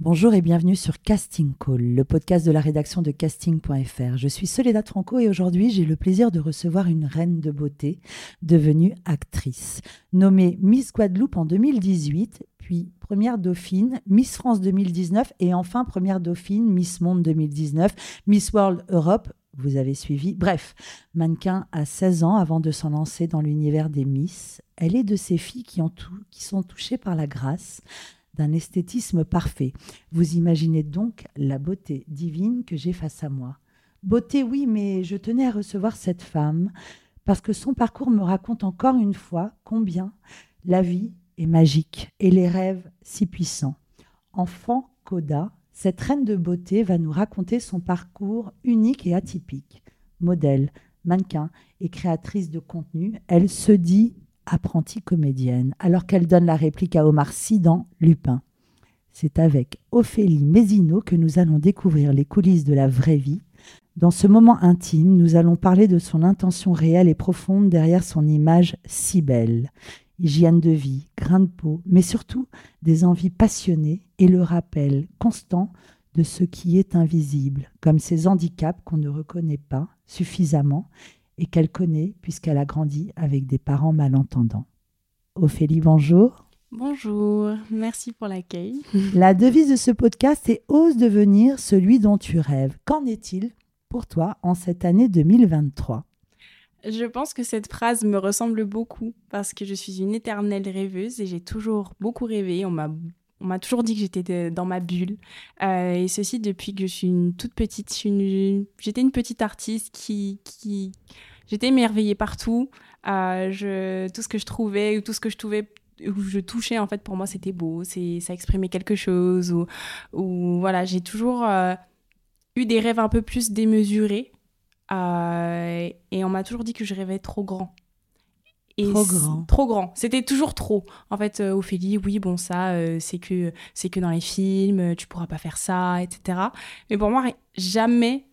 Bonjour et bienvenue sur Casting Call, le podcast de la rédaction de casting.fr. Je suis Soledad Franco et aujourd'hui j'ai le plaisir de recevoir une reine de beauté devenue actrice. Nommée Miss Guadeloupe en 2018, puis première dauphine, Miss France 2019 et enfin première dauphine, Miss Monde 2019, Miss World Europe. Vous avez suivi. Bref, mannequin à 16 ans avant de s'en lancer dans l'univers des Miss. Elle est de ces filles qui, ont tout, qui sont touchées par la grâce, d'un esthétisme parfait. Vous imaginez donc la beauté divine que j'ai face à moi. Beauté, oui, mais je tenais à recevoir cette femme parce que son parcours me raconte encore une fois combien la vie est magique et les rêves si puissants. Enfant Coda, cette reine de beauté va nous raconter son parcours unique et atypique. Modèle, mannequin et créatrice de contenu, elle se dit apprentie comédienne, alors qu'elle donne la réplique à Omar Sy dans Lupin. C'est avec Ophélie Mézineau que nous allons découvrir les coulisses de la vraie vie. Dans ce moment intime, nous allons parler de son intention réelle et profonde derrière son image si belle. Hygiène de vie, grain de peau, mais surtout des envies passionnées et le rappel constant de ce qui est invisible, comme ces handicaps qu'on ne reconnaît pas suffisamment et qu'elle connaît puisqu'elle a grandi avec des parents malentendants. Ophélie, bonjour. Bonjour, merci pour l'accueil. La devise de ce podcast est Ose devenir celui dont tu rêves. Qu'en est-il pour toi en cette année 2023 Je pense que cette phrase me ressemble beaucoup parce que je suis une éternelle rêveuse et j'ai toujours beaucoup rêvé. On m'a on m'a toujours dit que j'étais dans ma bulle. Euh, et ceci depuis que je suis une toute petite. J'étais une, petite artiste qui, j'étais émerveillée partout. Euh, tout ce que je trouvais, tout ce que je trouvais où je touchais en fait pour moi c'était beau ça exprimait quelque chose ou, voilà j'ai toujours euh, eu des rêves un peu plus démesurés et on m'a toujours dit que je rêvais trop grand et trop grand. Trop grand. C'était toujours trop. En fait, Ophélie, oui, bon, ça, c'est que c'est que dans les films, tu pourras pas faire ça, etc. Mais pour moi, jamais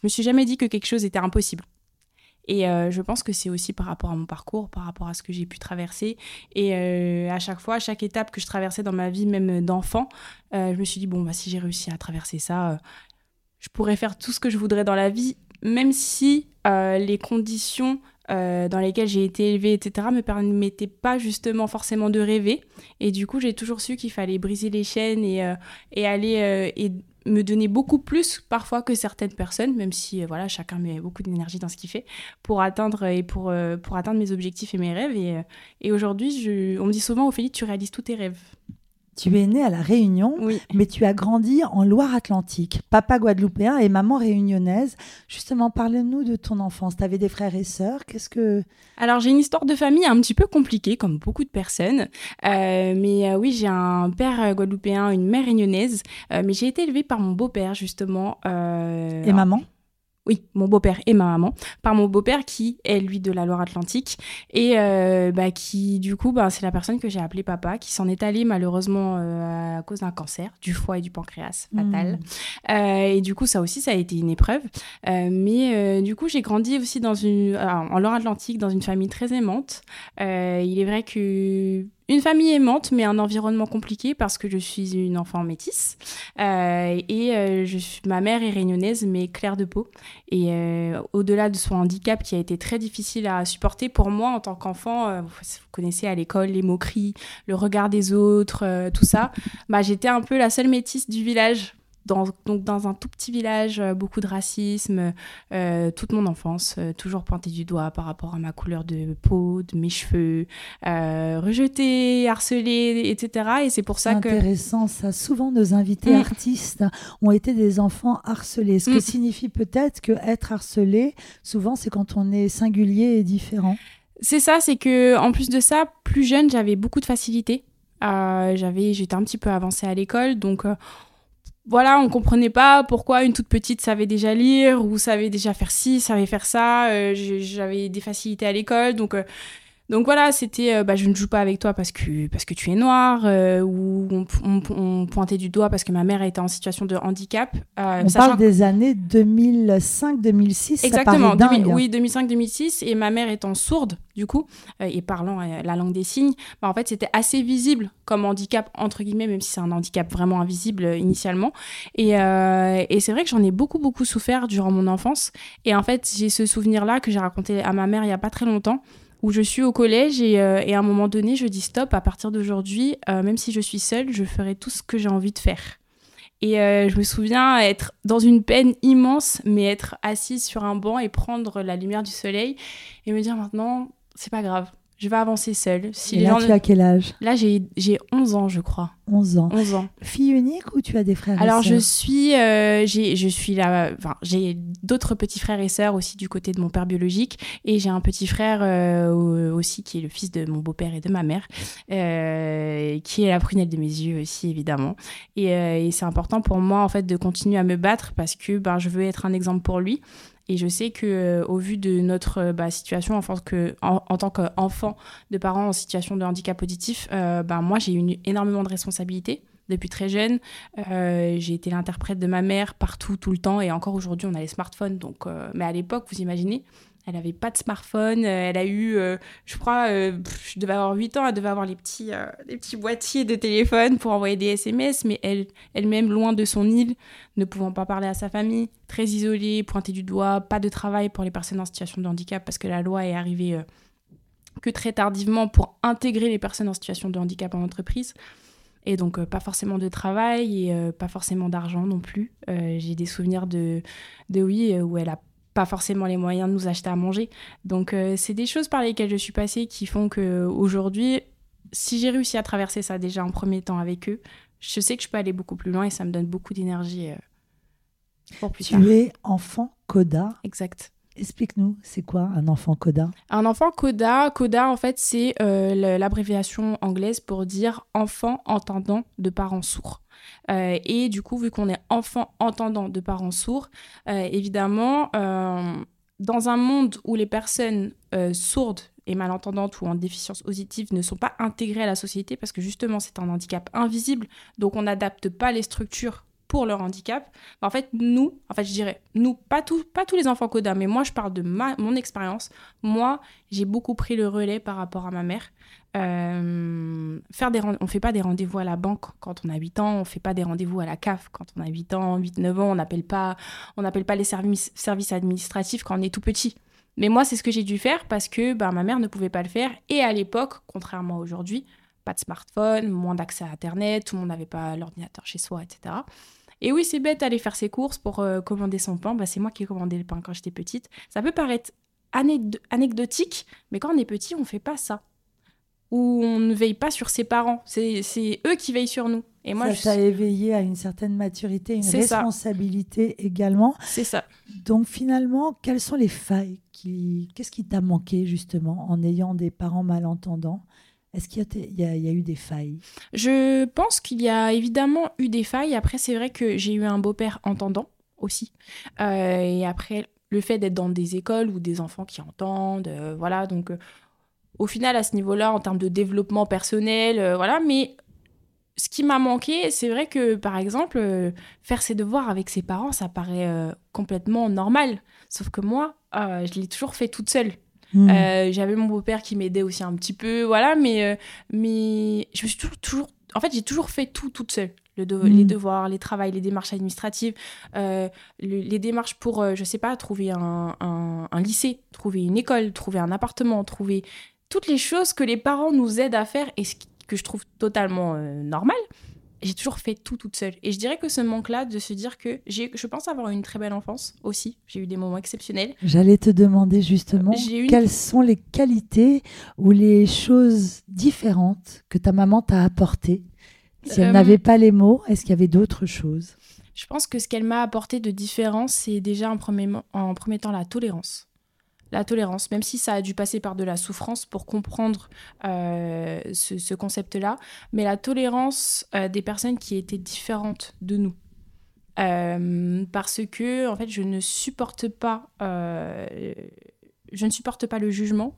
je me suis jamais dit que quelque chose était impossible. Et euh, je pense que c'est aussi par rapport à mon parcours, par rapport à ce que j'ai pu traverser. Et euh, à chaque fois, à chaque étape que je traversais dans ma vie, même d'enfant, euh, je me suis dit, bon, bah, si j'ai réussi à traverser ça, je pourrais faire tout ce que je voudrais dans la vie, même si les conditions dans lesquelles j'ai été élevée, etc., me permettaient pas justement forcément de rêver. Et du coup, j'ai toujours su qu'il fallait briser les chaînes et, et aller et me donner beaucoup plus parfois que certaines personnes, même si euh, voilà chacun met beaucoup d'énergie dans ce qu'il fait pour atteindre et pour, euh, pour atteindre mes objectifs et mes rêves. Et, euh, et aujourd'hui, on me dit souvent, Ophélie, tu réalises tous tes rêves. Tu es née à La Réunion, mais tu as grandi en Loire-Atlantique. Papa guadeloupéen et maman réunionnaise. Justement, parle-nous de ton enfance. Tu avais des frères et sœurs. Qu'est-ce que... Alors, j'ai une histoire de famille un petit peu compliquée, comme beaucoup de personnes. Euh, mais euh, oui, j'ai un père euh, guadeloupéen, une mère réunionnaise. mais j'ai été élevée par mon beau-père, justement. et maman? Oui, mon beau-père et ma maman, par mon beau-père qui est lui de la Loire-Atlantique et euh, bah, qui du coup bah, c'est la personne que j'ai appelée papa, qui s'en est allé malheureusement euh, à cause d'un cancer du foie et du pancréas fatal. Mmh. Euh, et du coup ça aussi ça a été une épreuve. mais du coup j'ai grandi aussi dans une en Loire-Atlantique dans une famille très aimante. il est vrai que une famille aimante, mais un environnement compliqué parce que je suis une enfant métisse. Euh, et euh, ma mère est réunionnaise, mais claire de peau. Et euh, au-delà de son handicap qui a été très difficile à supporter pour moi en tant qu'enfant, vous, connaissez à l'école les moqueries, le regard des autres, tout ça, bah, j'étais un peu la seule métisse du village dans, donc dans un tout petit village, euh, beaucoup de racisme, euh, toute mon enfance, euh, toujours pointée du doigt par rapport à ma couleur de peau, de mes cheveux, rejetée, harcelée, etc. Et c'est pour ça que... Intéressant, ça. Souvent, nos invités mm. artistes ont été des enfants harcelés. Ce que mm. signifie peut-être que être harcelé, souvent, c'est quand on est singulier et différent. C'est ça, c'est que en plus de ça, plus jeune, j'avais beaucoup de facilité. j'avais, j'étais un petit peu avancée à l'école, donc voilà, on comprenait pas pourquoi une toute petite savait déjà lire ou savait déjà faire ci, savait faire ça. Euh, j'avais des facilités à l'école, donc euh, donc voilà, c'était euh, bah, je ne joue pas avec toi parce que, parce que tu es noir, euh, ou on, pointait du doigt parce que ma mère était en situation de handicap. Euh, on parle des années 2005-2006. Exactement, ça dingue. oui, 2005-2006. Et ma mère étant sourde, du coup, et parlant la langue des signes, bah, en fait, c'était assez visible comme handicap, entre guillemets, même si c'est un handicap vraiment invisible initialement. Et, et c'est vrai que j'en ai beaucoup, beaucoup souffert durant mon enfance. Et en fait, j'ai ce souvenir-là que j'ai raconté à ma mère il n'y a pas très longtemps où je suis au collège euh, et, à un moment donné, je dis stop, à partir d'aujourd'hui, euh, même si je suis seule, je ferai tout ce que j'ai envie de faire. Et euh, je me souviens être dans une peine immense, mais être assise sur un banc et prendre la lumière du soleil et me dire maintenant, c'est pas grave, je vais avancer seule. Si et là, tu as quel âge Là, j'ai 11 ans, je crois. 11 ans. 11 ans. Fille unique ou tu as des frères Alors, et je suis, euh, j'ai, je suis là, enfin, j'ai d'autres petits frères et sœurs aussi du côté de mon père biologique. Et j'ai un petit frère euh, aussi qui est le fils de mon beau-père et de ma mère, euh, qui est la prunelle de mes yeux aussi, évidemment. Et, et c'est important pour moi, en fait, de continuer à me battre parce que ben, je veux être un exemple pour lui. Et je sais que euh, au vu de notre euh, bah, situation en, que, tant qu'enfant de parents en situation de handicap auditif, euh, bah, moi j'ai eu énormément de responsabilités depuis très jeune. j'ai été l'interprète de ma mère partout, tout le temps, et encore aujourd'hui on a les smartphones. Donc, mais à l'époque, vous imaginez, elle n'avait pas de smartphone. Euh, elle a eu, euh, je crois, euh, je devais avoir 8 ans, elle devait avoir les petits, les petits boîtiers de téléphone pour envoyer des SMS, mais elle, elle-même, loin de son île, ne pouvant pas parler à sa famille, très isolée, pointée du doigt, pas de travail pour les personnes en situation de handicap parce que la loi est arrivée que très tardivement pour intégrer les personnes en situation de handicap en entreprise. Et donc, pas forcément de travail et pas forcément d'argent non plus. J'ai des souvenirs de, de oui, où elle a pas forcément les moyens de nous acheter à manger. Donc euh, c'est des choses par lesquelles je suis passée qui font que aujourd'hui, si j'ai réussi à traverser ça déjà en premier temps avec eux, je sais que je peux aller beaucoup plus loin et ça me donne beaucoup d'énergie euh, pour plus tu es enfant Coda. Exact. Explique-nous, c'est quoi un enfant Coda? Un enfant Coda, Coda en fait c'est euh, l'abréviation anglaise pour dire enfant entendant de parents sourds. Euh, et du coup, vu qu'on est enfant entendant de parents sourds, euh, évidemment, dans un monde où les personnes sourdes et malentendantes ou en déficience auditive ne sont pas intégrées à la société parce que justement c'est un handicap invisible, donc on n'adapte pas les structures pour leur handicap. En fait, nous, en fait, je dirais, nous, pas, tout, pas tous les enfants CODA, mais moi, je parle de ma, mon expérience. Moi, j'ai beaucoup pris le relais par rapport à ma mère. Euh, faire des on fait pas des rendez-vous à la banque quand on a 8 ans, on fait pas des rendez-vous à la CAF quand on a 8 ans, 8 9 ans, on n'appelle pas pas les services services administratifs quand on est tout petit. Mais moi, c'est ce que j'ai dû faire parce que bah, ma mère ne pouvait pas le faire et à l'époque, contrairement à aujourd'hui, pas de smartphone, moins d'accès à internet, tout le monde n'avait pas l'ordinateur chez soi, etc. Et oui, c'est bête d'aller faire ses courses pour euh, commander son pain. Bah, c'est moi qui ai commandé le pain quand j'étais petite. Ça peut paraître anecdotique, mais quand on est petit, on fait pas ça. Ou on ne veille pas sur ses parents. C'est eux qui veillent sur nous. Et moi, ça t'a éveillé à une certaine maturité, une responsabilité également. C'est ça. Donc finalement, quelles sont les failles qui... Qu'est-ce qui t'a manqué justement en ayant des parents malentendants? Est-ce qu'il y, a eu des failles? Je pense qu'il y a évidemment eu des failles. Après, c'est vrai que j'ai eu un beau-père entendant aussi. Euh, et après, le fait d'être dans des écoles ou des enfants qui entendent, euh, voilà. Donc, euh, au final, à ce niveau-là, en termes de développement personnel, voilà. Mais ce qui m'a manqué, c'est vrai que, par exemple, faire ses devoirs avec ses parents, ça paraît complètement normal. Sauf que moi, je l'ai toujours fait toute seule. Hmm. Euh, j'avais mon beau-père qui m'aidait aussi un petit peu, voilà, mais, euh, mais je me suis toujours, toujours en fait, j'ai toujours fait tout toute seule. Le Les hmm. devoirs, les travails, les démarches administratives, euh, les démarches pour, je sais pas, trouver un, un, un, lycée, trouver une école, trouver un appartement, trouver toutes les choses que les parents nous aident à faire et ce que je trouve totalement normal j'ai toujours fait tout toute seule. Et je dirais que ce manque-là, de se dire que j'ai, je pense avoir une très belle enfance aussi. J'ai eu des moments exceptionnels. J'allais te demander justement quelles sont les qualités ou les choses différentes que ta maman t'a apportées. Si elle euh, n'avait pas les mots, est-ce qu'il y avait d'autres choses? Je pense que ce qu'elle m'a apporté de différent, c'est déjà en premier, en premier temps la tolérance la tolérance, même si ça a dû passer par de la souffrance pour comprendre euh, ce, concept-là, mais la tolérance euh, des personnes qui étaient différentes de nous. parce que en fait, je ne supporte pas, je ne supporte pas le jugement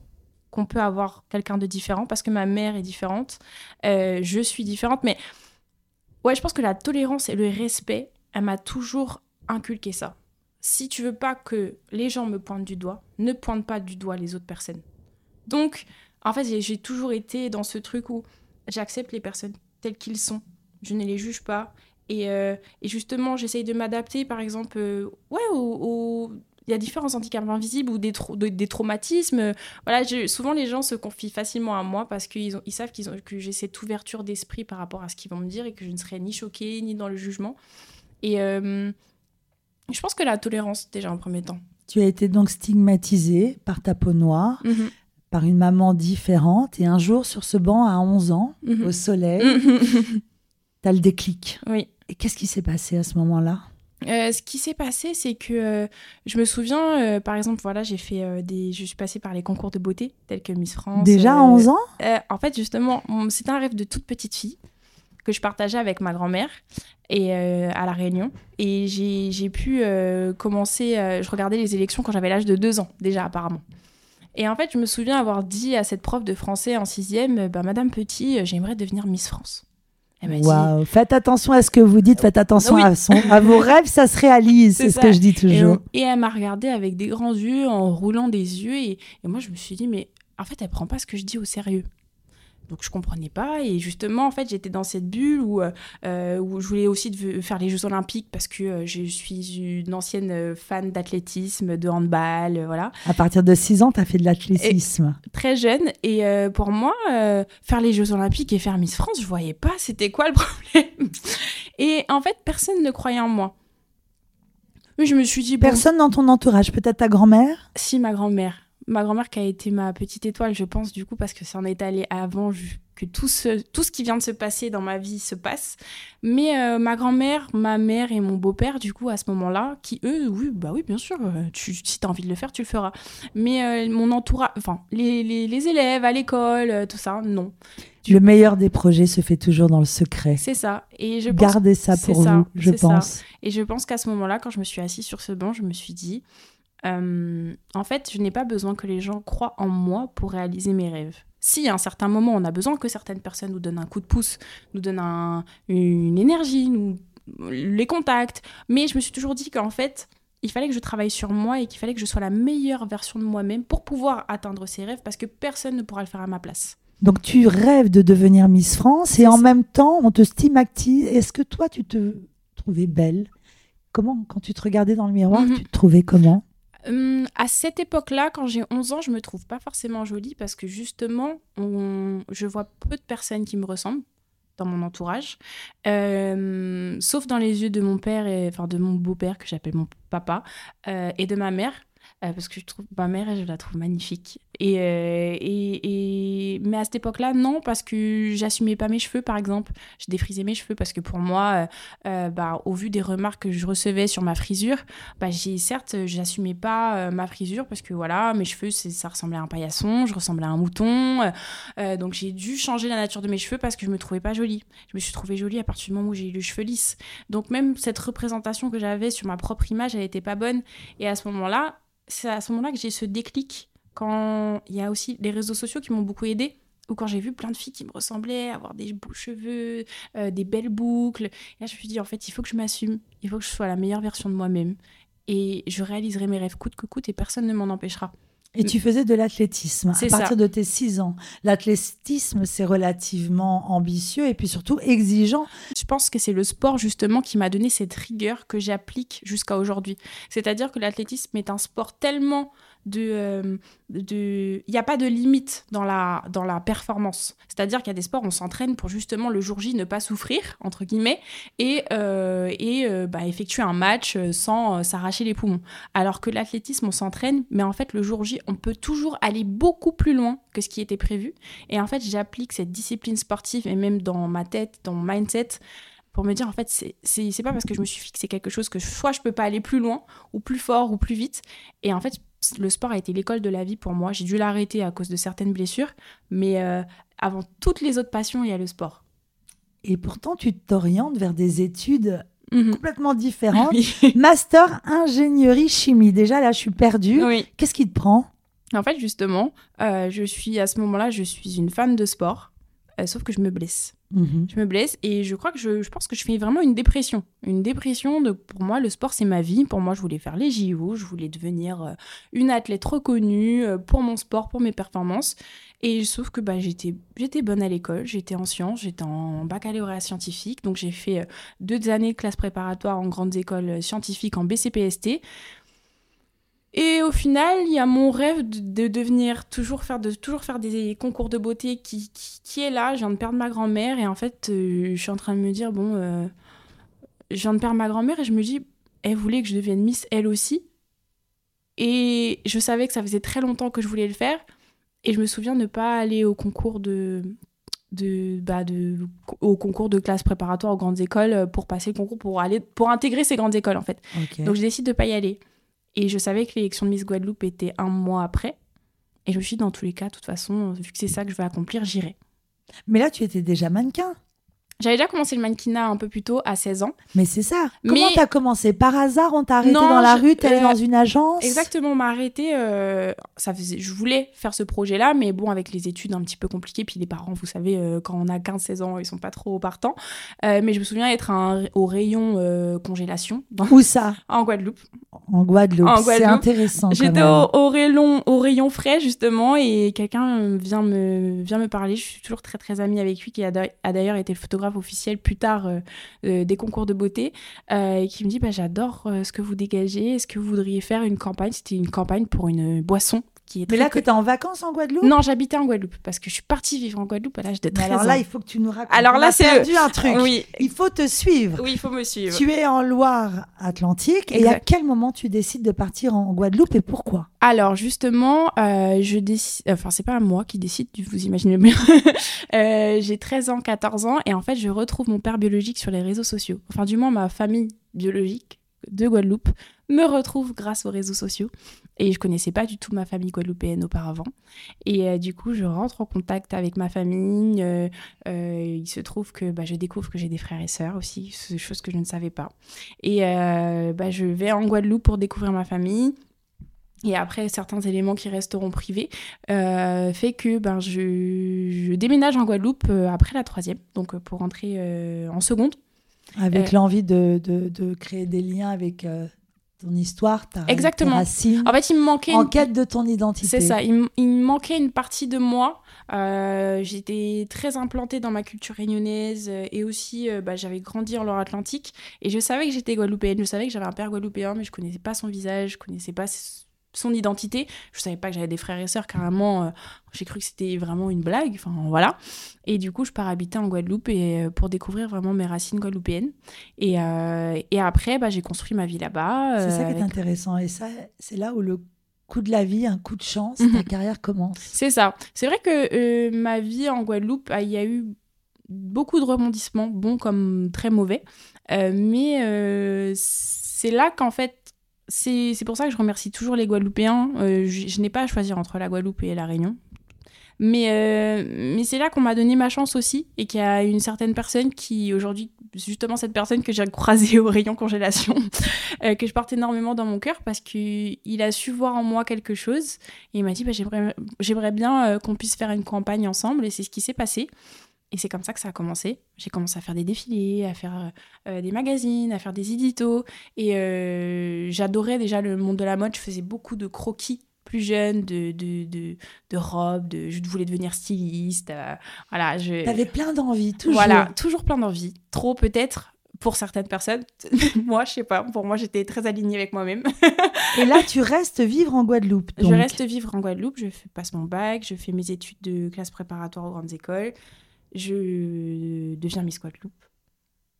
qu'on peut avoir quelqu'un de différent parce que ma mère est différente, je suis différente, mais ouais, je pense que la tolérance et le respect, elle m'a toujours inculqué ça. Si tu veux pas que les gens me pointent du doigt, ne pointe pas du doigt les autres personnes. Donc, en fait, j'ai toujours été dans ce truc où j'accepte les personnes telles qu'ils sont. Je ne les juge pas. Et, euh, justement, j'essaye de m'adapter, par exemple, euh, ouais, il y a différents handicaps invisibles ou des, traumatismes. Voilà, souvent les gens se confient facilement à moi parce qu'ils ils savent qu'ils ont, que j'ai cette ouverture d'esprit par rapport à ce qu'ils vont me dire et que je ne serai ni choquée ni dans le jugement. Et euh, je pense que la tolérance, déjà en premier temps. Tu as été donc stigmatisée par ta peau noire. Mhm par une maman différente. Et un jour, sur ce banc, à 11 ans, mhm. au soleil, tu as le déclic. Oui. Et qu'est-ce qui s'est passé à ce moment-là? Euh, ce qui s'est passé, c'est que euh, je me souviens, euh, par exemple, voilà, j'ai fait des, je suis passée par les concours de beauté tels que Miss France. Déjà à 11 ans? En fait, justement, c'était un rêve de toute petite fille que je partageais avec ma grand-mère et à la Réunion. Et j'ai pu commencer, je regardais les élections quand j'avais l'âge de 2 ans déjà apparemment. Et en fait, je me souviens avoir dit à cette prof de français en sixième, bah, Madame Petit, euh, j'aimerais devenir Miss France. Waouh, faites attention à ce que vous dites, faites attention à, son, à vos rêves, ça se réalise, c'est ce que je dis toujours. Et, elle m'a regardé avec des grands yeux, en roulant des yeux, et, et, moi je me suis dit, mais en fait, elle prend pas ce que je dis au sérieux. Donc je comprenais pas et justement en fait j'étais dans cette bulle où, euh, euh, où je voulais aussi faire les Jeux Olympiques parce que euh, je suis une ancienne fan d'athlétisme, de handball, voilà. À partir de 6 ans, tu as fait de l'athlétisme. Très jeune et pour moi faire les Jeux Olympiques et faire Miss France, je voyais pas c'était quoi le problème. Et en fait personne ne croyait en moi. Mais je me suis dit personne dans ton entourage, peut-être ta grand-mère? Si ma grand-mère ma grand-mère qui a été ma petite étoile, je pense, du coup, parce que ça en est allé avant que tout ce, tout ce qui vient de se passer dans ma vie se passe. Mais euh, ma grand-mère, ma mère et mon beau-père, du coup, à ce moment-là, qui eux, oui, bah oui, bien sûr, euh, tu, si tu as envie de le faire, tu le feras. Mais euh, mon entourage, enfin, les, les, élèves à l'école, tout ça, non. Le meilleur des projets se fait toujours dans le secret. C'est ça. Et je Gardez ça pour vous, je pense. Et je pense qu'à ce moment-là, quand je me suis assise sur ce banc, je me suis dit, euh, en fait, je n'ai pas besoin que les gens croient en moi pour réaliser mes rêves. Si à un certain moment, on a besoin que certaines personnes nous donnent un coup de pouce, nous donnent une énergie, nous, les contacts, mais je me suis toujours dit qu'en fait, il fallait que je travaille sur moi et qu'il fallait que je sois la meilleure version de moi-même pour pouvoir atteindre ces rêves parce que personne ne pourra le faire à ma place. Donc tu rêves de devenir Miss France et en même temps on te stigmatise. Est-ce que toi tu te trouvais belle? Comment quand tu te regardais dans le miroir, mhm. tu te trouvais comment? Hum, à cette époque-là, quand j'ai 11 ans, je me trouve pas forcément jolie parce que justement, je vois peu de personnes qui me ressemblent dans mon entourage, euh, sauf dans les yeux de mon père et enfin de mon beau-père que j'appelle mon papa euh, et de ma mère euh, parce que je trouve ma mère, je la trouve magnifique. Et, euh, et, et, mais à cette époque-là, non, parce que j'assumais pas mes cheveux, par exemple. Je défrisais mes cheveux parce que pour moi, euh, bah, au vu des remarques que je recevais sur ma frisure, bah, j'ai certes, j'assumais pas ma frisure parce que voilà, mes cheveux, ça ressemblait à un paillasson, je ressemblais à un mouton. donc j'ai dû changer la nature de mes cheveux parce que je me trouvais pas jolie. Je me suis trouvée jolie à partir du moment où j'ai eu les cheveux lisses. Donc même cette représentation que j'avais sur ma propre image, elle était pas bonne. Et à ce moment-là, c'est à ce moment-là que j'ai ce déclic. Quand il y a aussi les réseaux sociaux qui m'ont beaucoup aidé, ou quand j'ai vu plein de filles qui me ressemblaient, avoir des beaux cheveux, euh, des belles boucles. Et là, je me suis dit, en fait, il faut que je m'assume, il faut que je sois la meilleure version de moi-même. Et je réaliserai mes rêves coûte que coûte et personne ne m'en empêchera. Et tu faisais de l'athlétisme à partir de tes 6 ans. L'athlétisme, c'est relativement ambitieux et puis surtout exigeant. Je pense que c'est le sport justement qui m'a donné cette rigueur que j'applique jusqu'à aujourd'hui. C'est-à-dire que l'athlétisme est un sport tellement Euh. Il n'y a pas de limite dans la, dans la performance. C'est-à-dire qu'il y a des sports, on s'entraîne pour justement le jour J ne pas souffrir, entre guillemets, et, euh, et euh, bah, effectuer un match sans s'arracher les poumons. Alors que l'athlétisme, on s'entraîne, mais en fait, le jour J, on peut toujours aller beaucoup plus loin que ce qui était prévu. Et en fait, j'applique cette discipline sportive, et même dans ma tête, dans mon mindset, pour me dire en fait c'est pas parce que je me suis fixé quelque chose que soit je peux pas aller plus loin ou plus fort ou plus vite et en fait le sport a été l'école de la vie pour moi. J'ai dû l'arrêter à cause de certaines blessures, mais euh, avant toutes les autres passions, il y a le sport. Et pourtant, tu t'orientes vers des études Mhm. complètement différentes. Oui. Master ingénierie chimie. Déjà, là, je suis perdue. oui. Qu'est-ce qui te prend? En fait, justement, euh, je suis à ce moment-là, je suis une fan de sport, euh, sauf que je me blesse. Mhm. Je me blesse et je crois que je, je pense que je fais vraiment une dépression. Une dépression de, pour moi, le sport, c'est ma vie. Pour moi, je voulais faire les JO, je voulais devenir euh, une athlète reconnue euh, pour mon sport, pour mes performances. Et sauf que bah, j'étais, j'étais bonne à l'école, j'étais en sciences, j'étais en baccalauréat scientifique. Donc j'ai fait deux années de classe préparatoire en grandes écoles scientifiques en BCPST. Et au final, il y a mon rêve de, de devenir toujours faire de toujours faire des concours de beauté qui, qui, qui est là. Je viens de perdre ma grand-mère et en fait, euh, je suis en train de me dire bon, euh, je viens de perdre ma grand-mère et je me dis, elle voulait que je devienne Miss elle aussi. Et je savais que ça faisait très longtemps que je voulais le faire. Et je me souviens ne pas aller au concours de de, bah de au concours de classe préparatoire aux grandes écoles pour passer le concours pour aller pour intégrer ces grandes écoles en fait. Donc je décide de pas y aller. Et je savais que l'élection de Miss Guadeloupe était un mois après. Et je me suis dit, dans tous les cas, de toute façon, vu que c'est ça que je vais accomplir, j'irai. Mais là, tu étais déjà mannequin. J'avais déjà commencé le mannequinat un peu plus tôt, à 16 ans. Mais c'est ça. Mais- Comment t'as commencé? Par hasard, on t'a arrêté Non, dans la je- rue, t'es allé euh, dans une agence? Exactement, on m'a arrêté. euh, ça faisait, je voulais faire ce projet-là, mais bon, avec les études un petit peu compliquées, puis les parents, vous savez, euh, quand on a 15-16 ans, ils sont pas trop partants. Mais je me souviens être un- au rayon congélation dans- Où ça? En Guadeloupe. En Guadeloupe. C'est intéressant. J'étais au, au rayon, au rayon frais justement et quelqu'un vient me, vient me parler. Je suis toujours très très amie avec lui qui a d'a- a d'ailleurs été le photographe officiel plus tard euh, euh, des concours de beauté euh, qui me dit bah, j'adore ce que vous dégagez. Est-ce que vous voudriez faire une campagne? C'était une campagne pour une boisson qui est Mais là, co- t'étais en vacances en Guadeloupe? Non, j'habitais en Guadeloupe parce que je suis partie vivre en Guadeloupe à l'âge de Mais 13 alors ans. là, il faut que tu nous racontes. Alors là, c'est perdu un truc. Oui, Il faut te suivre. oui, il faut me suivre. Tu es en Loire-Atlantique et à quel moment tu décides de partir en Guadeloupe et pourquoi? Alors justement, euh, je décide, enfin c'est pas moi qui décide, vous imaginez bien. Euh, j'ai 13 ans, 14 ans et en fait je retrouve mon père biologique sur les réseaux sociaux. Enfin du moins ma famille biologique de Guadeloupe me retrouve grâce aux réseaux sociaux et je connaissais pas du tout ma famille guadeloupéenne auparavant. Et euh, du coup je rentre en contact avec ma famille. euh, euh, il se trouve que bah, je découvre que j'ai des frères et sœurs aussi, chose que je ne savais pas. Et bah, je vais en Guadeloupe pour découvrir ma famille. Et après, certains éléments qui resteront privés fait que ben, je, déménage en Guadeloupe après la troisième, donc pour rentrer euh, en seconde. Avec Euh, l'envie de, de, de créer des liens avec euh, ton histoire, ta, Exactement. racines, En fait, il me manquait en une... quête de ton identité. C'est ça, il, me manquait une partie de moi. Euh, J'étais très implantée dans ma culture réunionnaise et aussi bah, j'avais grandi en Loire-Atlantique et je savais que j'étais guadeloupéenne, je savais que j'avais un père guadeloupéen mais je connaissais pas son visage, je connaissais pas son identité, je savais pas que j'avais des frères et sœurs carrément, euh, j'ai cru que c'était vraiment une blague, enfin voilà. Et du coup je pars habiter en Guadeloupe et, euh, pour découvrir vraiment mes racines guadeloupéennes et, euh, et après bah, j'ai construit ma vie là-bas. C'est ça qui est avec- intéressant. Et ça, c'est là où le coup de la vie, un coup de chance, Mhm. ta carrière commence. C'est ça. C'est vrai que ma vie en Guadeloupe, ah, il y a eu beaucoup de rebondissements, bons comme très mauvais. Mais c'est là qu'en fait, c'est pour ça que je remercie toujours les Guadeloupéens. Euh, je n'ai pas à choisir entre la Guadeloupe et la Réunion. Mais, euh, mais c'est là qu'on m'a donné ma chance aussi et qu'il y a une certaine personne qui aujourd'hui, justement cette personne que j'ai croisée au rayon congélation, euh, que je porte énormément dans mon cœur parce qu'il a su voir en moi quelque chose et il m'a dit bah, j'aimerais bien qu'on puisse faire une campagne ensemble et c'est ce qui s'est passé. Et c'est comme ça que ça a commencé. J'ai commencé à faire des défilés, à faire euh, des magazines, à faire des éditos. Et euh, j'adorais déjà le monde de la mode. Je faisais beaucoup de croquis plus jeune, de, de, de, de robes, de, je voulais devenir styliste. euh, voilà, je... T'avais plein d'envie, toujours. Voilà, toujours plein d'envie. Trop peut-être pour certaines personnes. moi, je sais pas. Pour moi, j'étais très alignée avec moi-même. Et là, tu restes vivre en Guadeloupe. Je reste vivre en Guadeloupe, je passe mon bac, je fais mes études de classe préparatoire aux grandes écoles, je deviens Miss Guadeloupe.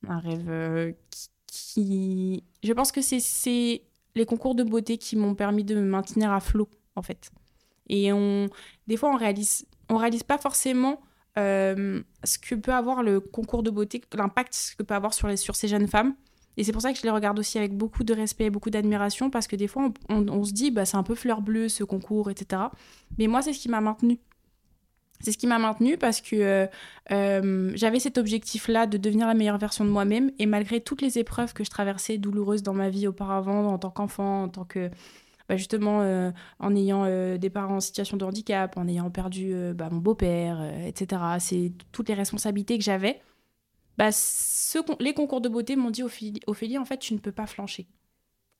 Un rêve euh, qui, Je pense que c'est- c'est les concours de beauté qui m'ont permis de me maintenir à flot, en fait. Et on... des fois, on réalise, on réalise pas forcément euh, ce que peut avoir le concours de beauté, l'impact que peut avoir sur, les, sur ces jeunes femmes. Et c'est pour ça que je les regarde aussi avec beaucoup de respect et beaucoup d'admiration, parce que des fois, on, on- on se dit, bah, c'est un peu fleur bleue ce concours, etc. Mais moi, c'est ce qui m'a maintenue. C'est ce qui m'a maintenue parce que euh, euh, j'avais cet objectif-là de devenir la meilleure version de moi-même. Et malgré toutes les épreuves que je traversais douloureuses dans ma vie auparavant, en tant qu'enfant, en tant que. Bah, justement, euh, en ayant des parents en situation de handicap, en ayant perdu bah, mon beau-père, etc. C'est toutes les responsabilités que j'avais. Bah, les concours de beauté m'ont dit Ophélie, en fait, tu ne peux pas flancher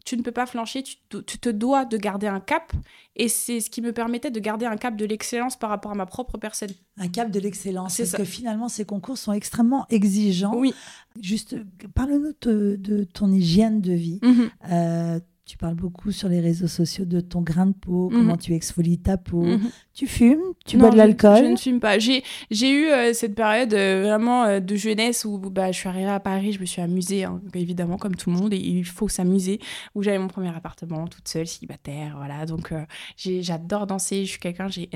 tu ne peux pas flancher, tu, te dois de garder un cap. Et c'est ce qui me permettait de garder un cap de l'excellence par rapport à ma propre personne. Un cap de l'excellence. Parce que finalement, ces concours sont extrêmement exigeants. Oui. Juste, parle-nous de, ton hygiène de vie. Mhm. Euh, tu parles beaucoup sur les réseaux sociaux de ton grain de peau, mhm. comment tu exfolies ta peau. Mhm. Tu fumes Tu bois de l'alcool je, ne fume pas. J'ai, eu euh, cette période euh, vraiment euh, de jeunesse où bah, je suis arrivée à Paris, je me suis amusée, hein, évidemment, comme tout le monde, et il faut s'amuser. Où j'avais mon premier appartement, toute seule, célibataire, voilà. Donc j'adore danser, je suis quelqu'un, j'ai,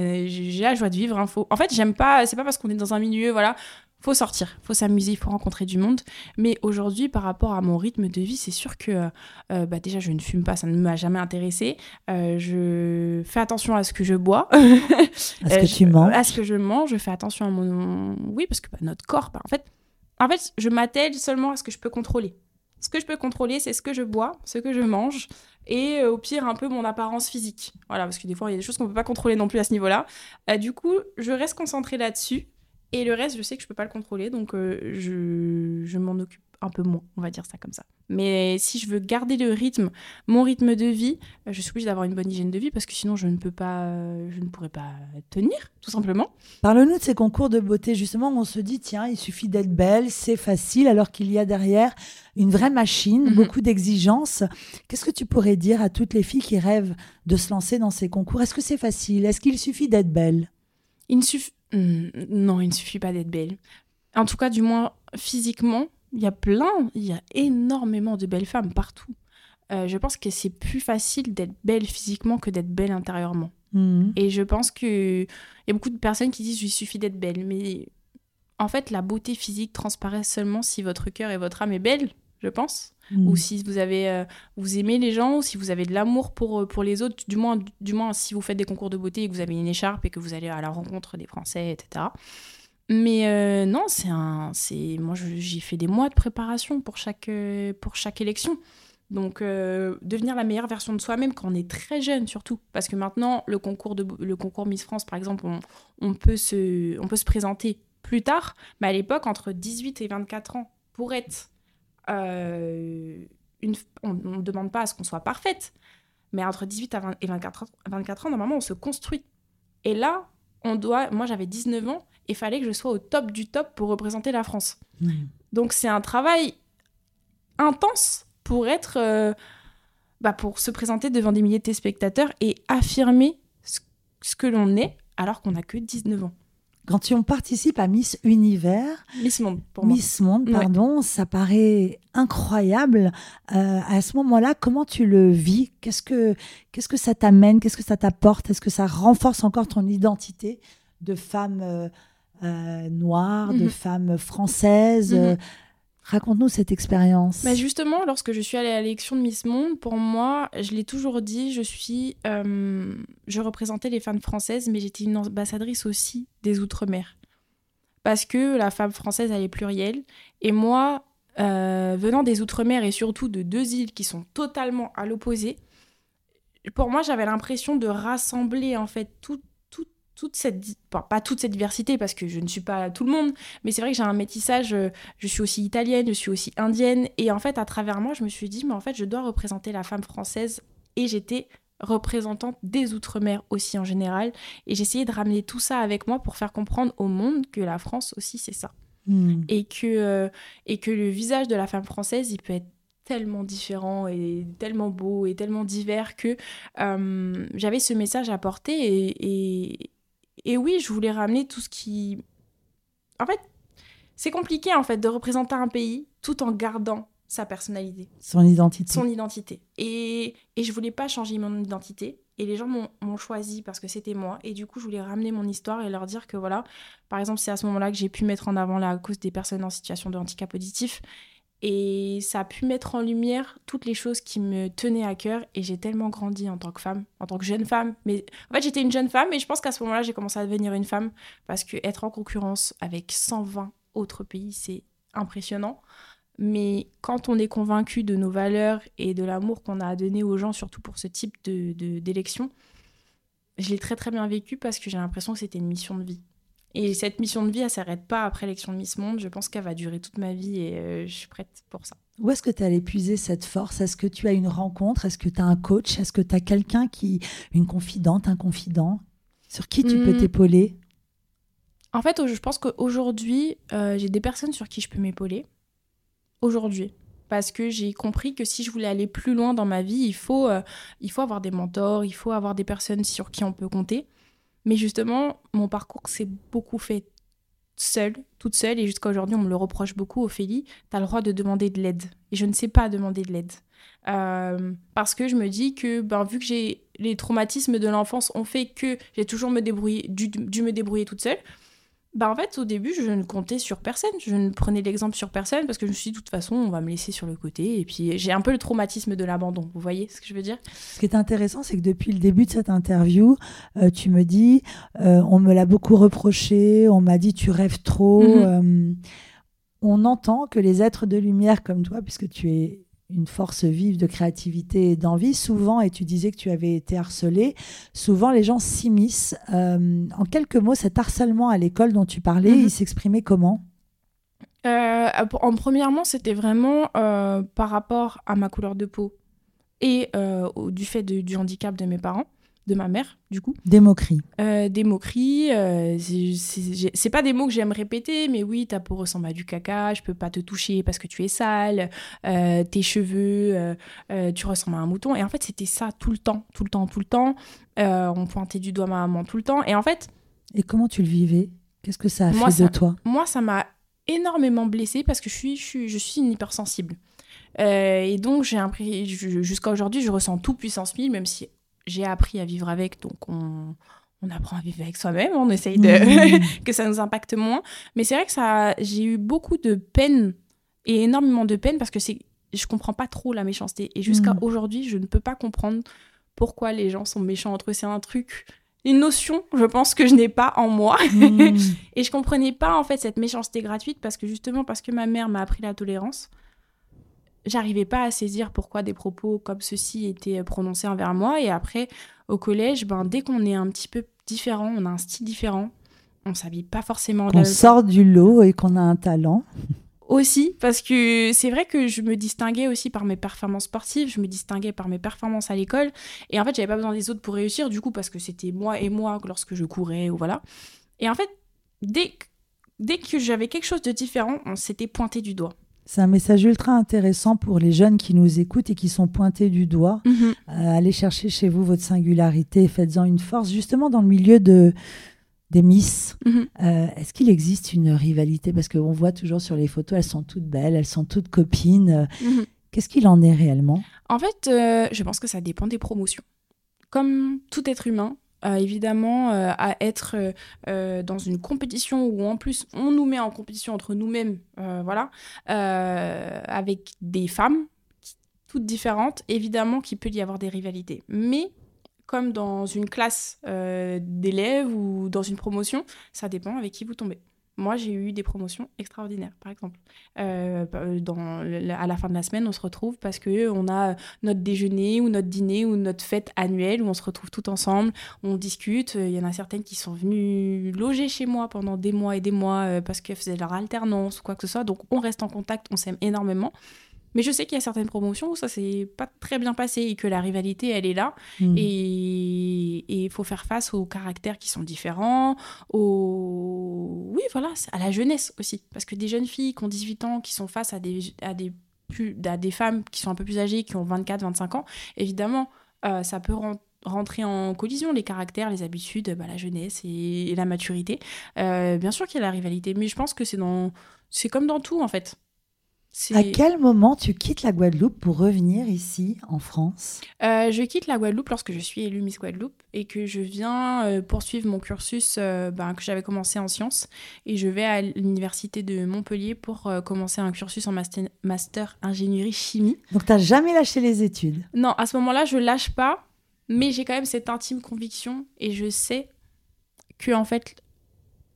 la joie de vivre. Hein, En fait, j'aime pas, c'est pas parce qu'on est dans un milieu, voilà, faut sortir, faut s'amuser, il faut rencontrer du monde. Mais aujourd'hui, par rapport à mon rythme de vie, c'est sûr que euh, bah déjà, je ne fume pas, ça ne m'a jamais intéressé. Euh, je fais attention à ce que je bois. à ce que tu manges. À ce que je mange, je fais attention à mon... Oui, parce que bah, notre corps, bah, en, fait, en fait, je m'attelle seulement à ce que je peux contrôler. Ce que je peux contrôler, c'est ce que je bois, ce que je mange, et euh, au pire, un peu mon apparence physique. Voilà, parce que des fois, il y a des choses qu'on ne peut pas contrôler non plus à ce niveau-là. du coup, je reste concentrée là-dessus. Et le reste, je sais que je peux pas le contrôler, donc euh, je, je m'en occupe un peu moins, on va dire ça comme ça. Mais si je veux garder le rythme, mon rythme de vie, euh, je suis obligée d'avoir une bonne hygiène de vie parce que sinon je ne peux pas, euh, je ne pourrais pas tenir, tout simplement. Parle-nous de ces concours de beauté justement où on se dit tiens, il suffit d'être belle, c'est facile, alors qu'il y a derrière une vraie machine, mhm. beaucoup d'exigences. Qu'est-ce que tu pourrais dire à toutes les filles qui rêvent de se lancer dans ces concours? Est-ce que c'est facile? Est-ce qu'il suffit d'être belle? Il ne suffit Hmm, non, il ne suffit pas d'être belle. En tout cas, du moins physiquement, il y a plein, il y a énormément de belles femmes partout. Euh, je pense que c'est plus facile d'être belle physiquement que d'être belle intérieurement. Hmm. Et je pense qu'il y a beaucoup de personnes qui disent il suffit d'être belle. Mais en fait, la beauté physique transparaît seulement si votre cœur et votre âme est belle, je pense. Ou mm. si vous avez, euh, vous aimez les gens, ou si vous avez de l'amour pour, euh, pour les autres, du moins, du moins si vous faites des concours de beauté et que vous avez une écharpe et que vous allez à la rencontre des Français, etc. Mais euh, non, c'est un, c'est moi j'ai fait des mois de préparation pour chaque, pour chaque élection. Donc devenir la meilleure version de soi-même quand on est très jeune surtout, parce que maintenant le concours de le concours Miss France par exemple, on, on peut se, on peut se présenter plus tard, mais à l'époque entre 18 et 24 ans pour être euh, une, on ne demande pas à ce qu'on soit parfaite, mais entre 18 et 24 ans, 24 ans, normalement, on se construit. Et là, on doit. Moi, j'avais 19 ans et il fallait que je sois au top du top pour représenter la France. Mmh. Donc, c'est un travail intense pour être. Euh, bah, pour se présenter devant des milliers de téléspectateurs et affirmer ce, ce que l'on est alors qu'on n'a que 19 ans. Quand tu participes à Miss Univers, Miss Monde, pour Miss Monde, pardon, ça paraît incroyable. Euh, à ce moment-là, comment tu le vis? Qu'est-ce que qu'est-ce que ça t'amène? Qu'est-ce que ça t'apporte? Est-ce que ça renforce encore ton identité de femme euh, euh, noire, de mhm. femme française mhm. Raconte-nous cette expérience. Bah justement, lorsque je suis allée à l'élection de Miss Monde, pour moi, je l'ai toujours dit, je suis, euh, je représentais les femmes françaises, mais j'étais une ambassadrice aussi des Outre-mer, parce que la femme française elle est plurielle, et moi, euh, venant des Outre-mer et surtout de deux îles qui sont totalement à l'opposé, pour moi, j'avais l'impression de rassembler en fait toutes toute cette pas toute cette diversité parce que je ne suis pas tout le monde mais c'est vrai que j'ai un métissage euh, je suis aussi italienne je suis aussi indienne et en fait à travers moi je me suis dit mais en fait je dois représenter la femme française et j'étais représentante des outre-mer aussi en général et j'essayais de ramener tout ça avec moi pour faire comprendre au monde que la France aussi c'est ça hmm. et que euh, et que le visage de la femme française il peut être tellement différent et tellement beau et tellement divers que euh, j'avais ce message à porter et, et oui, je voulais ramener tout ce qui... En fait, c'est compliqué en fait de représenter un pays tout en gardant sa personnalité. Son identité. Son identité. Et, et je voulais pas changer mon identité. Et les gens m'ont choisi parce que c'était moi. Et du coup, je voulais ramener mon histoire et leur dire que voilà, par exemple, c'est à ce moment-là que j'ai pu mettre en avant la cause des personnes en situation de handicap auditif. Et ça a pu mettre en lumière toutes les choses qui me tenaient à cœur. Et j'ai tellement grandi en tant que femme, en tant que jeune femme. Mais en fait, j'étais une jeune femme et je pense qu'à ce moment-là, j'ai commencé à devenir une femme. Parce que être en concurrence avec 120 autres pays, c'est impressionnant. Mais quand on est convaincu de nos valeurs et de l'amour qu'on a à donner aux gens, surtout pour ce type d'élection, de, je l'ai très très bien vécu parce que j'ai l'impression que c'était une mission de vie. Et cette mission de vie, elle s'arrête pas après l'élection de Miss Monde. Je pense qu'elle va durer toute ma vie et euh, je suis prête pour ça. Où est-ce que tu as épuiser cette force? Est-ce que tu as une rencontre? Est-ce que tu as un coach? Est-ce que tu as quelqu'un qui, une confidente, un confident, sur qui tu peux hmm. t'épauler? En fait, je pense qu'aujourd'hui, euh, j'ai des personnes sur qui je peux m'épauler. Aujourd'hui. Parce que j'ai compris que si je voulais aller plus loin dans ma vie, il faut, euh, il faut avoir des mentors, il faut avoir des personnes sur qui on peut compter. Mais justement, mon parcours s'est beaucoup fait seule, toute seule, et jusqu'à aujourd'hui, on me le reproche beaucoup, Ophélie, tu as le droit de demander de l'aide. Et je ne sais pas demander de l'aide. Euh, parce que je me dis que, ben, vu que j'ai les traumatismes de l'enfance ont fait que j'ai toujours me débrouiller, dû me débrouiller toute seule, bah en fait, au début, je ne comptais sur personne. Je ne prenais l'exemple sur personne parce que je me suis dit, de toute façon, on va me laisser sur le côté. Et puis, j'ai un peu le traumatisme de l'abandon. Vous voyez ce que je veux dire? Ce qui est intéressant, c'est que depuis le début de cette interview, euh, tu me dis, euh, on me l'a beaucoup reproché, on m'a dit, tu rêves trop. Mhm. Euh, on entend que les êtres de lumière comme toi, puisque tu es une force vive de créativité et d'envie. Souvent, et tu disais que tu avais été harcelée, souvent les gens s'immiscent. Euh, en quelques mots, cet harcèlement à l'école dont tu parlais, mhm. il s'exprimait comment? Euh, En premièrement, c'était vraiment euh, par rapport à ma couleur de peau et du fait du handicap de mes parents de ma mère, du coup. Des moqueries. Euh, des moqueries. Euh, c'est pas des mots que j'aime répéter, mais oui, ta peau ressemble à du caca, je peux pas te toucher parce que tu es sale, euh, tes cheveux, tu ressembles à un mouton. Et en fait, c'était ça tout le temps, tout le temps, tout le temps. on pointait du doigt ma maman tout le temps. Et en fait. Et comment tu le vivais? Qu'est-ce que ça a fait de toi? Moi, ça m'a énormément blessée parce que je suis, je suis, je suis une hypersensible. et donc, j'ai jusqu'à aujourd'hui, je ressens tout puissance 1000, même si j'ai appris à vivre avec, donc on, on apprend à vivre avec soi-même, on essaye de mmh. que ça nous impacte moins. Mais c'est vrai que ça, j'ai eu beaucoup de peine et énormément de peine parce que c'est, je comprends pas trop la méchanceté. Et jusqu'à mmh. aujourd'hui, je ne peux pas comprendre pourquoi les gens sont méchants entre eux. C'est un truc, une notion, je pense que je n'ai pas en moi. Mmh. et je comprenais pas en fait cette méchanceté gratuite parce que justement parce que ma mère m'a appris la tolérance j'arrivais pas à saisir pourquoi des propos comme ceci étaient prononcés envers moi. Et après, au collège, ben, dès qu'on est un petit peu différent, on a un style différent, on s'habille pas forcément. On sort du lot et qu'on a un talent. Aussi, parce que c'est vrai que je me distinguais aussi par mes performances sportives, je me distinguais par mes performances à l'école. Et en fait, j'avais pas besoin des autres pour réussir, du coup, parce que c'était moi et moi lorsque je courais, ou voilà. Et en fait, dès, dès que j'avais quelque chose de différent, on s'était pointé du doigt. C'est un message ultra intéressant pour les jeunes qui nous écoutent et qui sont pointés du doigt. Mhm. Euh, allez chercher chez vous votre singularité, faites-en une force, justement dans le milieu de, des Miss. Mhm. Euh, est-ce qu'il existe une rivalité? Parce qu'on voit toujours sur les photos, elles sont toutes belles, elles sont toutes copines. Mhm. Qu'est-ce qu'il en est réellement? En fait, euh, je pense que ça dépend des promotions. Comme tout être humain, évidemment euh, à être euh, euh, dans une compétition où en plus on nous met en compétition entre nous-mêmes, voilà, avec des femmes toutes différentes, évidemment qu'il peut y avoir des rivalités. Mais comme dans une classe d'élèves ou dans une promotion, ça dépend avec qui vous tombez. Moi, j'ai eu des promotions extraordinaires, par exemple. Euh, euh, dans, à la fin de la semaine, on se retrouve parce qu'on a notre déjeuner ou notre dîner ou notre fête annuelle où on se retrouve tout ensemble, on discute. Il y en a certaines qui sont venues loger chez moi pendant des mois et des mois euh, parce qu'elles faisaient leur alternance ou quoi que ce soit. Donc, on reste en contact, on s'aime énormément. Mais je sais qu'il y a certaines promotions où ça s'est pas très bien passé et que la rivalité, elle est là. Mm. Et il faut faire face aux caractères qui sont différents, aux... Oui, voilà, à la jeunesse aussi. Parce que des jeunes filles qui ont 18 ans, qui sont face à des, à des, plus, à des femmes qui sont un peu plus âgées, qui ont 24, 25 ans, évidemment, euh, ça peut rentrer en collision les caractères, les habitudes, bah, la jeunesse et, la maturité. Euh, bien sûr qu'il y a la rivalité, mais je pense que c'est dans... c'est comme dans tout en fait À quel moment tu quittes la Guadeloupe pour revenir ici en France? Euh, Je quitte la Guadeloupe lorsque je suis élue Miss Guadeloupe et que je viens euh, poursuivre mon cursus euh, ben, que j'avais commencé en sciences. Et je vais à l'université de Montpellier pour commencer un cursus en master, master ingénierie chimie. Donc tu n'as jamais lâché les études? Non, à ce moment-là, je lâche pas, mais j'ai quand même cette intime conviction et je sais que en fait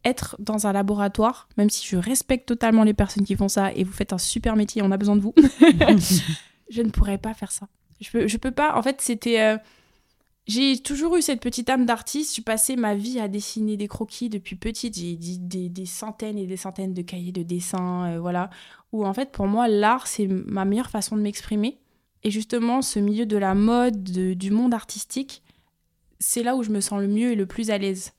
être dans un laboratoire, même si je respecte totalement les personnes qui font ça et vous faites un super métier, on a besoin de vous, je ne pourrais pas faire ça. Je peux, je peux pas. En fait, c'était. Euh, j'ai toujours eu cette petite âme d'artiste. J'ai passé ma vie à dessiner des croquis depuis petite. J'ai des, des, centaines et des centaines de cahiers de dessin, euh, voilà. Où en fait, pour moi, l'art, c'est ma meilleure façon de m'exprimer. Et justement, ce milieu de la mode, du monde artistique, c'est là où je me sens le mieux et le plus à l'aise.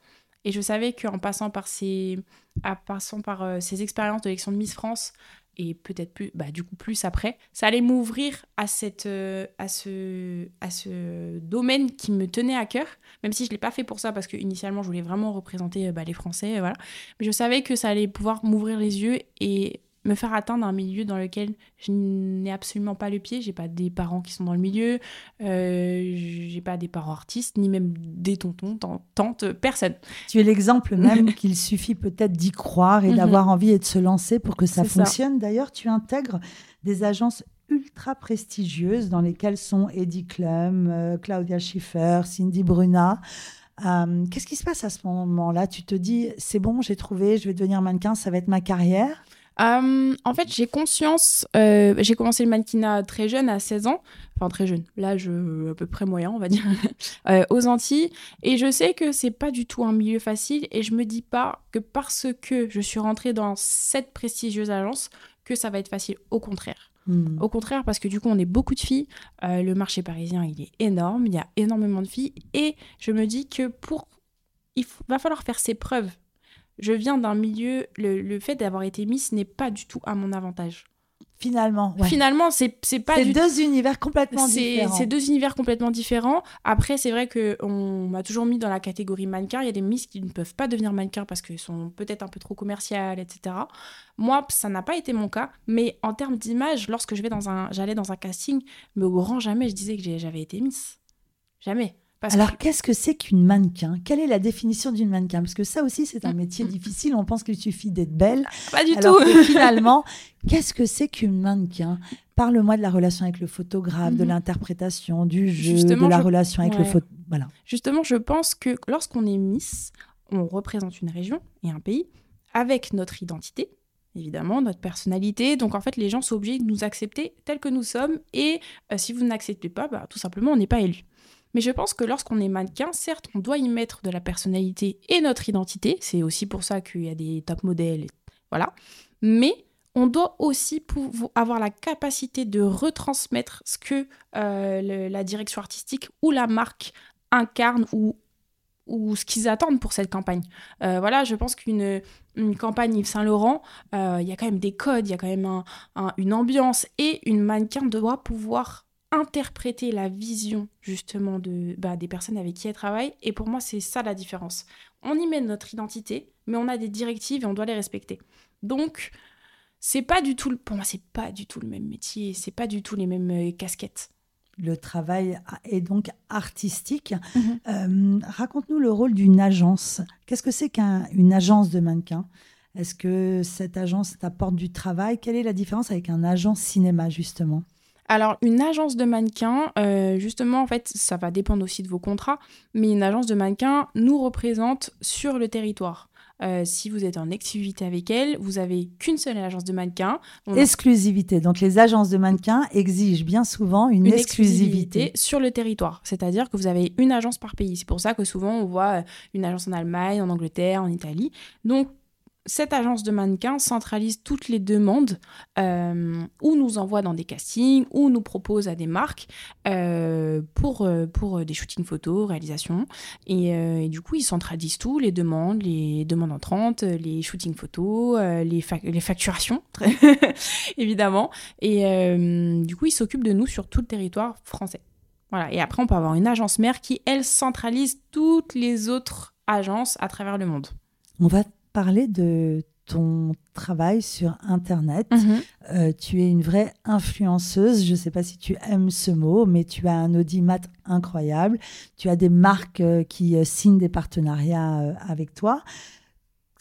Et je savais qu'en passant par ces, à passant par euh, ces expériences de l'élection de Miss France et peut-être plus, bah, du coup plus après, ça allait m'ouvrir à cette, euh, à ce, à ce domaine qui me tenait à cœur, même si je l'ai pas fait pour ça parce que initialement je voulais vraiment représenter bah, les Français, voilà. Mais je savais que ça allait pouvoir m'ouvrir les yeux et me faire atteindre un milieu dans lequel je n'ai absolument pas le pied. J'ai pas des parents qui sont dans le milieu, euh, j'ai pas des parents artistes, ni même des tontons, tantes, personne. Tu es l'exemple même qu'il suffit peut-être d'y croire et mhm. d'avoir envie et de se lancer pour que ça fonctionne. D'ailleurs, tu intègres des agences ultra prestigieuses dans lesquelles sont Eddie Klum, euh, Claudia Schiffer, Cindy Bruna. Euh, qu'est-ce qui se passe à ce moment-là? Tu te dis, c'est bon, j'ai trouvé, je vais devenir mannequin, ça va être ma carrière? Euh, en fait, j'ai conscience. Euh, j'ai commencé le mannequinat très jeune, à 16 ans. Enfin, très jeune. L'âge à peu près moyen, on va dire. Euh, aux Antilles. Et je sais que c'est pas du tout un milieu facile. Et je me dis pas que parce que je suis rentrée dans cette prestigieuse agence, que ça va être facile. Au contraire. Hmm. Au contraire, parce que du coup, on est beaucoup de filles. le marché parisien, il est énorme. Il y a énormément de filles. Et je me dis que pour. Il va falloir faire ses preuves je viens d'un milieu, le, fait d'avoir été Miss n'est pas du tout à mon avantage. Finalement, Finalement, c'est pas C'est deux univers complètement différents. C'est deux univers complètement différents. Après, c'est vrai qu'on m'a toujours mis dans la catégorie mannequin. Il y a des Miss qui ne peuvent pas devenir mannequins parce qu'elles sont peut-être un peu trop commerciales, etc. Moi, ça n'a pas été mon cas. Mais en termes d'image, lorsque je vais dans un, j'allais dans un casting, mais au grand jamais, je disais que j'avais été Miss. Jamais. Alors, qu'est-ce que c'est qu'une mannequin? Quelle est la définition d'une mannequin? Parce que ça aussi, c'est un métier difficile. On pense qu'il suffit d'être belle. Pas du tout. finalement, qu'est-ce que c'est qu'une mannequin? Parle-moi de la relation avec le photographe, de mhm. l'interprétation, du jeu, de la relation avec le photo. Voilà. Justement, je pense que lorsqu'on est Miss, on représente une région et un pays avec notre identité, évidemment, notre personnalité. Donc en fait, les gens sont obligés de nous accepter tels que nous sommes. Et euh, si vous n'acceptez pas, bah, tout simplement, on n'est pas élu. Mais je pense que lorsqu'on est mannequin, certes, on doit y mettre de la personnalité et notre identité. C'est aussi pour ça qu'il y a des top modèles. Voilà. Mais on doit aussi avoir la capacité de retransmettre ce que euh, la direction artistique ou la marque incarne ou, ce qu'ils attendent pour cette campagne. Euh, voilà, je pense qu'une une campagne Yves Saint Laurent, euh, il y a quand même des codes, il y a quand même une ambiance et une mannequin doit pouvoir interpréter la vision justement de, bah, des personnes avec qui elle travaille. Et pour moi, c'est ça la différence. On y met notre identité, mais on a des directives et on doit les respecter. Donc, c'est pas du tout, pour moi, c'est pas du tout le même métier, c'est pas du tout les mêmes euh, casquettes. Le travail est donc artistique. Mhm. Euh, raconte-nous le rôle d'une agence. Qu'est-ce que c'est qu'une agence de mannequin Est-ce que cette agence t'apporte du travail? Quelle est la différence avec un agent cinéma, justement? Alors, une agence de mannequins, euh, justement, en fait, ça va dépendre aussi de vos contrats, mais une agence de mannequins nous représente sur le territoire. Euh, si vous êtes en exclusivité avec elle, vous avez qu'une seule agence de mannequins. exclusivité. Donc les agences de mannequins exigent bien souvent une, exclusivité. sur le territoire. C'est-à-dire que vous avez une agence par pays. C'est pour ça que souvent on voit une agence en Allemagne, en Angleterre, en Italie. Donc cette agence de mannequins centralise toutes les demandes euh, ou nous envoie dans des castings ou nous propose à des marques euh, pour, euh, pour des shootings photos, réalisations. Et, du coup, ils centralisent tout, les demandes, les demandes entrantes, les shootings photos, les, les facturations, évidemment. Et du coup, ils s'occupent de nous sur tout le territoire français. Voilà. Et après, on peut avoir une agence mère qui, elle, centralise toutes les autres agences à travers le monde. On va parler de ton travail sur Internet. Mhm. Euh, tu es une vraie influenceuse. Je ne sais pas si tu aimes ce mot, mais tu as un audimat incroyable. Tu as des marques euh, qui euh, signent des partenariats avec toi.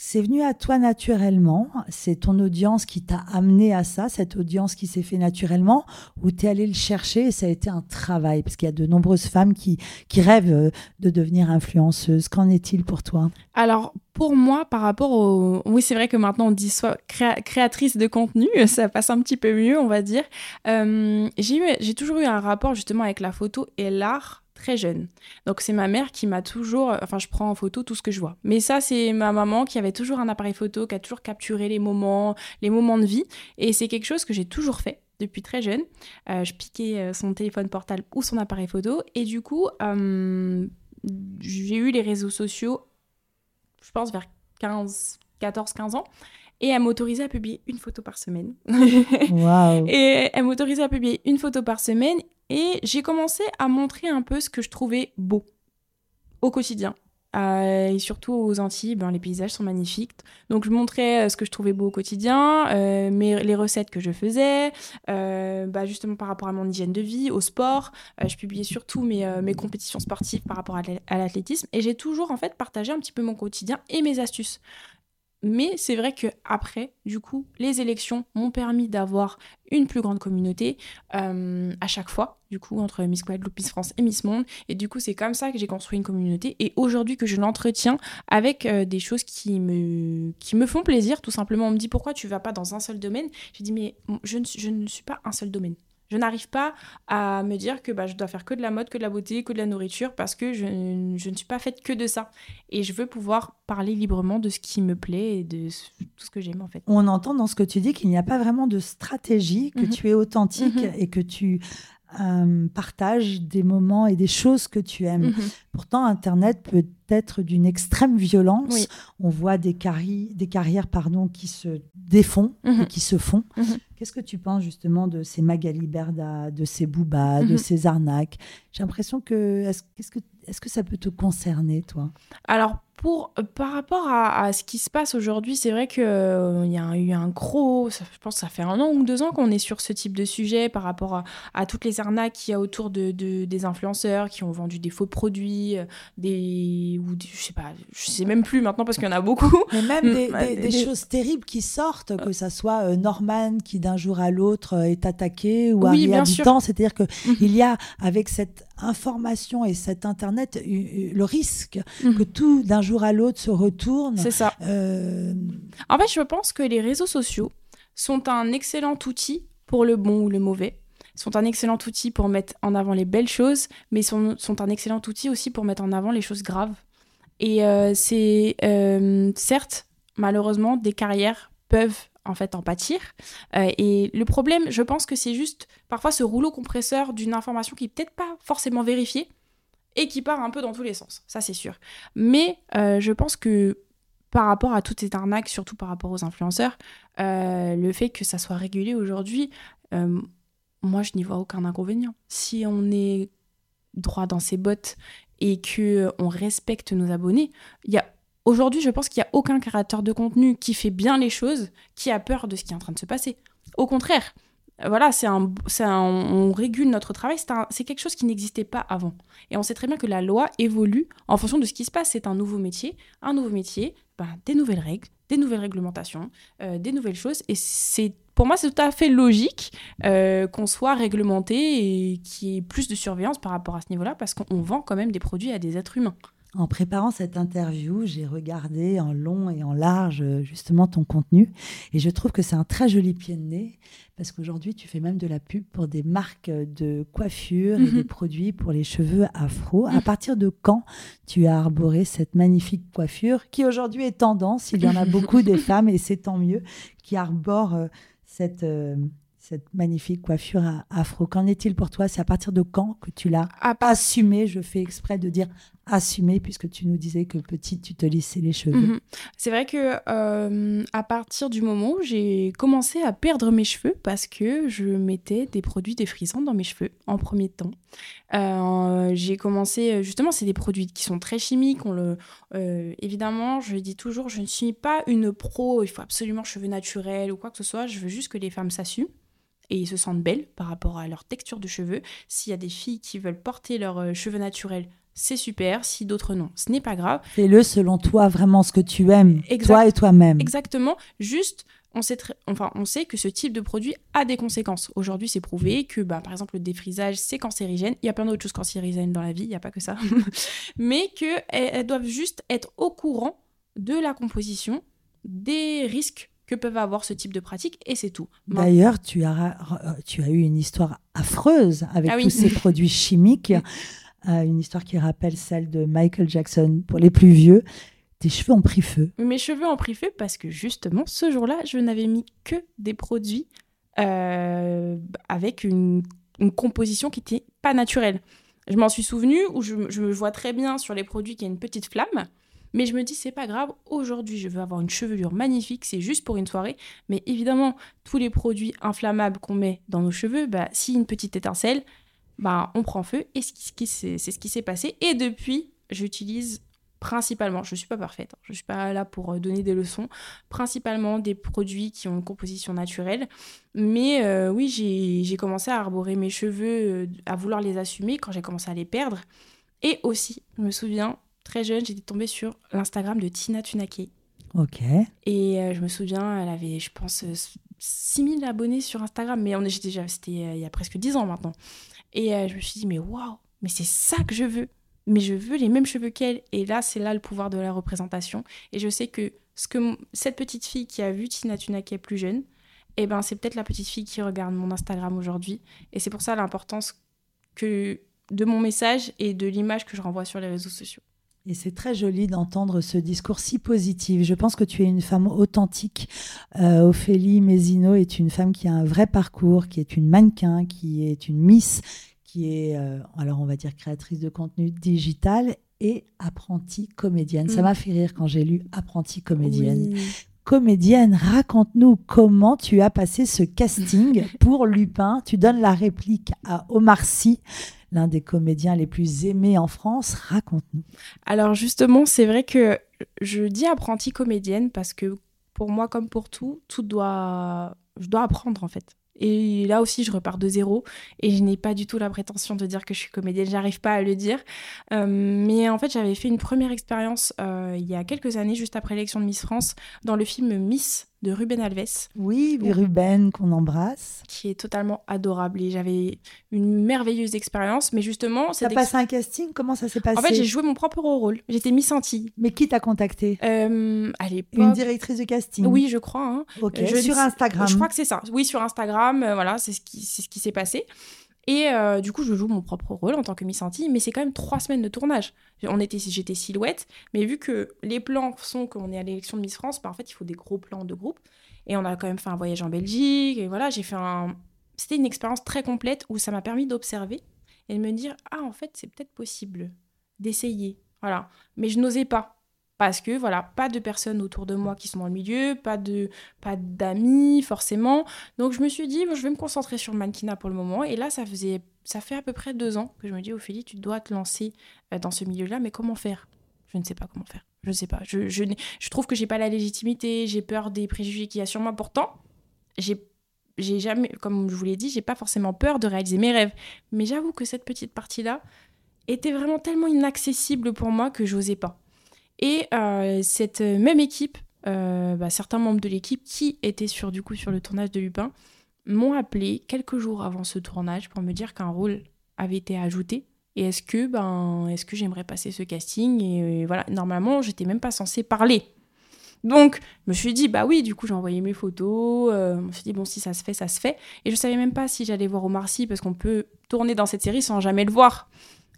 C'est venu à toi naturellement. C'est ton audience qui t'a amené à ça, cette audience qui s'est fait naturellement, ou tu es allé le chercher et ça a été un travail? Parce qu'il y a de nombreuses femmes qui, qui rêvent euh, de devenir influenceuses. Qu'en est-il pour toi? Alors, pour moi, par rapport au... Oui, c'est vrai que maintenant, on dit soit créa- créatrice de contenu, ça passe un petit peu mieux, on va dire. Euh, j'ai eu- j'ai toujours eu un rapport justement avec la photo et l'art très jeune. Donc, c'est ma mère qui m'a toujours... Enfin, je prends en photo tout ce que je vois. Mais ça, c'est ma maman qui avait toujours un appareil photo, qui a toujours capturé les moments, les moments de vie. Et c'est quelque chose que j'ai toujours fait depuis très jeune. Euh, je piquais euh, son téléphone portable ou son appareil photo. Et du coup, euh, j'ai eu les réseaux sociaux je pense, vers 15, 14, 15 ans. Et elle m'autorisait à publier une photo par semaine. Waouh et elle m'autorisait à publier une photo par semaine. Et j'ai commencé à montrer un peu ce que je trouvais beau au quotidien. Euh, et surtout aux Antilles, ben, les paysages sont magnifiques. Donc je montrais euh, ce que je trouvais beau au quotidien, euh, mes, les recettes que je faisais, bah, justement par rapport à mon hygiène de vie, au sport. Je publiais surtout mes, mes compétitions sportives par rapport à l'athlétisme. Et j'ai toujours en fait partagé un petit peu mon quotidien et mes astuces. Mais c'est vrai que après, du coup, les élections m'ont permis d'avoir une plus grande communauté euh, à chaque fois, du coup, entre Miss Guadeloupe, Miss France et Miss Monde. Et du coup, c'est comme ça que j'ai construit une communauté. Et aujourd'hui, que je l'entretiens avec euh, des choses qui me, font plaisir, tout simplement. On me dit pourquoi tu vas pas dans un seul domaine? J'ai dit, mais je ne suis pas un seul domaine. Je n'arrive pas à me dire que bah, je dois faire que de la mode, que de la beauté, que de la nourriture, parce que je, je ne suis pas faite que de ça. Et je veux pouvoir parler librement de ce qui me plaît et de ce- tout ce que j'aime en fait. On entend dans ce que tu dis qu'il n'y a pas vraiment de stratégie, que Mhm. tu es authentique Mhm. et que tu euh, partages des moments et des choses que tu aimes. Mhm. Pourtant, Internet peut être d'une extrême violence. Oui. On voit des, carri- des carrières pardon, qui se défont Mhm. et qui se font. Mhm. Qu'est-ce que tu penses justement de ces Magali Berda, de ces Booba, de Mhm. ces arnaques J'ai l'impression que est-ce que est-ce que ça peut te concerner, toi? Alors, pour, euh, par rapport à, à ce qui se passe aujourd'hui, c'est vrai qu'il y a eu un gros. ça- je pense que ça fait un an ou deux ans qu'on est sur ce type de sujet par rapport à, à toutes les arnaques qu'il y a autour de, de- des influenceurs qui ont vendu des faux produits, euh, des. ou des- je sais pas, je sais même plus maintenant parce qu'il y en a beaucoup. Mais même des, des- des des- choses terribles qui sortent, que ça soit euh, Norman qui d'un jour à l'autre euh, est attaqué ou Oui. Habitant. C'est-à-dire que Mhm. il y a avec cette information et cet Internet le risque Mhm. que tout d'un jour à l'autre se retourne. C'est ça. Euh, En fait, je pense que les réseaux sociaux sont un excellent outil pour le bon ou le mauvais. Sont un excellent outil pour mettre en avant les belles choses, mais sont, sont un excellent outil aussi pour mettre en avant les choses graves. Et euh, c'est euh, certes, malheureusement, des carrières peuvent en fait en pâtir. Euh, et le problème, je pense que c'est juste parfois ce rouleau compresseur d'une information qui n'est peut-être pas forcément vérifiée et qui part un peu dans tous les sens. Ça, c'est sûr. Mais euh, je pense que par rapport à toutes ces arnaques, surtout par rapport aux influenceurs, euh, le fait que ça soit régulé aujourd'hui, euh, moi, je n'y vois aucun inconvénient. Si on est droit dans ses bottes et que on respecte nos abonnés, il y a aujourd'hui, je pense qu'il n'y a aucun créateur de contenu qui fait bien les choses qui a peur de ce qui est en train de se passer. Au contraire, voilà, c'est un, on régule notre travail. C'est quelque chose qui n'existait pas avant. Et on sait très bien que la loi évolue en fonction de ce qui se passe. C'est un nouveau métier, un nouveau métier, ben, des nouvelles règles, des nouvelles réglementations, euh, des nouvelles choses. Et c'est pour moi, c'est tout à fait logique euh, qu'on soit réglementé et qu'il y ait plus de surveillance par rapport à ce niveau-là, parce qu'on vend quand même des produits à des êtres humains. En préparant cette interview, j'ai regardé en long et en large euh, justement ton contenu et je trouve que c'est un très joli pied de nez parce qu'aujourd'hui tu fais même de la pub pour des marques de coiffure et Mhm. des produits pour les cheveux afro. À Mhm. partir de quand tu as arboré cette magnifique coiffure qui aujourd'hui est tendance? Il y en a beaucoup des femmes et c'est tant mieux qui arborent euh, cette, euh, cette magnifique coiffure afro. Qu'en est-il pour toi? C'est à partir de quand que tu l'as assumé? Je fais exprès de dire assumé puisque tu nous disais que petite, tu te lissais les cheveux Mhm. C'est vrai que euh, à partir du moment où j'ai commencé à perdre mes cheveux parce que je mettais des produits défrisants dans mes cheveux en premier temps. Euh, j'ai commencé justement, c'est des produits qui sont très chimiques. On le, euh, évidemment, je dis toujours, je ne suis pas une pro. Il faut absolument cheveux naturels ou quoi que ce soit. Je veux juste que les femmes s'assument et se sentent belles par rapport à leur texture de cheveux. S'il y a des filles qui veulent porter leurs euh, cheveux naturels, c'est super. Si d'autres non, ce n'est pas grave. Fais-le selon toi, vraiment ce que tu aimes, Exact- toi et toi-même. Exactement. Juste, on sait, enfin, on sait que ce type de produit a des conséquences. Aujourd'hui, c'est prouvé que, bah, par exemple, le défrisage, c'est cancérigène. Il y a plein d'autres choses cancérigènes dans la vie, il n'y a pas que ça. Mais qu'elles elles doivent juste être au courant de la composition, des risques que peuvent avoir ce type de pratique, et c'est tout. D'ailleurs, tu as, euh, tu as eu une histoire affreuse avec Ah oui. tous ces produits chimiques, euh, une histoire qui rappelle celle de Michael Jackson pour les plus vieux. Tes cheveux ont pris feu. Mes cheveux ont pris feu parce que justement, ce jour-là, je n'avais mis que des produits euh, avec une, une composition qui n'était pas naturelle. Je m'en suis souvenue, où je, je me vois très bien sur les produits qu'il y a une petite flamme, mais je me dis, c'est pas grave, aujourd'hui, je veux avoir une chevelure magnifique, c'est juste pour une soirée. Mais évidemment, tous les produits inflammables qu'on met dans nos cheveux, bah, si une petite étincelle, bah, on prend feu, et c'est ce qui s'est passé. Et depuis, j'utilise principalement, je ne suis pas parfaite, hein, je ne suis pas là pour euh, donner des leçons, principalement des produits qui ont une composition naturelle. Mais euh, oui, j'ai j'ai commencé à arborer mes cheveux, euh, à vouloir les assumer quand j'ai commencé à les perdre. Et aussi, je me souviens, très jeune, j'étais tombée sur l'Instagram de Tina Tunake. Ok. Et euh, je me souviens, elle avait, je pense, euh, 6000 abonnés sur Instagram, mais on est déjà, c'était euh, il y a presque 10 ans maintenant. Et euh, je me suis dit, mais waouh, mais c'est ça que je veux. Mais je veux les mêmes cheveux qu'elle. Et là, c'est là le pouvoir de la représentation. Et je sais que ce que cette petite fille qui a vu Tina Tunake plus jeune, eh ben, c'est peut-être la petite fille qui regarde mon Instagram aujourd'hui. Et c'est pour ça l'importance que de mon message et de l'image que je renvoie sur les réseaux sociaux. Et c'est très joli d'entendre ce discours si positif. Je pense que tu es une femme authentique. Euh, Ophélie Mézino est une femme qui a un vrai parcours, qui est une mannequin, qui est une miss, qui est, euh, alors on va dire, créatrice de contenu digital et apprentie comédienne. Ça Mm. m'a fait rire quand j'ai lu apprentie comédienne. Oui. Comédienne, raconte-nous comment tu as passé ce casting pour Lupin. Tu donnes la réplique à Omar Sy, l'un des comédiens les plus aimés en France. Raconte-nous. Alors justement, c'est vrai que je dis apprentie comédienne parce que pour moi, comme pour tout, tout doit, je dois apprendre en fait. Et là aussi, je repars de zéro et je n'ai pas du tout la prétention de dire que je suis comédienne. J'arrive pas à le dire. Euh, mais en fait, j'avais fait une première expérience euh, il y a quelques années, juste après l'élection de Miss France, dans le film Miss de Ruben Alves. Oui, Ruben, qu'on embrasse. qui est totalement adorable. Et j'avais une merveilleuse expérience. Mais justement cette passé un casting? Comment ça s'est passé en fait j'ai joué mon propre rôle. J'étais Miss Antilles Mais qui t'a contacté? Euh, à l'époque Une directrice de casting. Oui je crois hein. Ok, Je sur Instagram. je crois que c'est ça. Oui sur Instagram euh, voilà c'est ce qui c'est ce qui s'est passé et euh, du coup je joue mon propre rôle en tant que Miss Antilles mais c'est quand même trois semaines de tournage. On était j'étais silhouette mais vu que les plans sont qu'on est à l'élection de Miss France bah, en fait il faut des gros plans de groupe. Et on a quand même fait un voyage en Belgique et voilà j'ai fait un c'était une expérience très complète où ça m'a permis d'observer et de me dire ah en fait c'est peut-être possible d'essayer. Voilà. Mais je n'osais pas parce que voilà pas de personnes autour de moi qui sont dans le milieu pas de pas d'amis forcément. Donc je me suis dit bon, je vais me concentrer sur le mannequinat pour le moment. Et là ça faisait ça fait à peu près deux ans que je me dis Ophélie tu dois te lancer euh, dans ce milieu là mais comment faire? Je ne sais pas comment faire. Je ne sais pas. Je, je, je trouve que j'ai pas la légitimité j'ai peur des préjugés qu'il y a sur moi. Pourtant j'ai j'ai jamais comme je vous l'ai dit j'ai pas forcément peur de réaliser mes rêves. Mais j'avoue que cette petite partie là était vraiment tellement inaccessible pour moi que j'osais pas et euh, cette même équipe euh, bah, certains membres de l'équipe qui étaient sur du coup sur le tournage de Lupin m'ont appelé quelques jours avant ce tournage pour me dire qu'un rôle avait été ajouté. Et est-ce que ben est-ce que j'aimerais passer ce casting et, euh, voilà. Normalement j'étais même pas censée parler. Donc je me suis dit bah oui du coup j'ai envoyé mes photos euh, je me suis dit bon si ça se fait ça se fait. Et je savais même pas si j'allais voir Omar Sy parce qu'on peut tourner dans cette série sans jamais le voir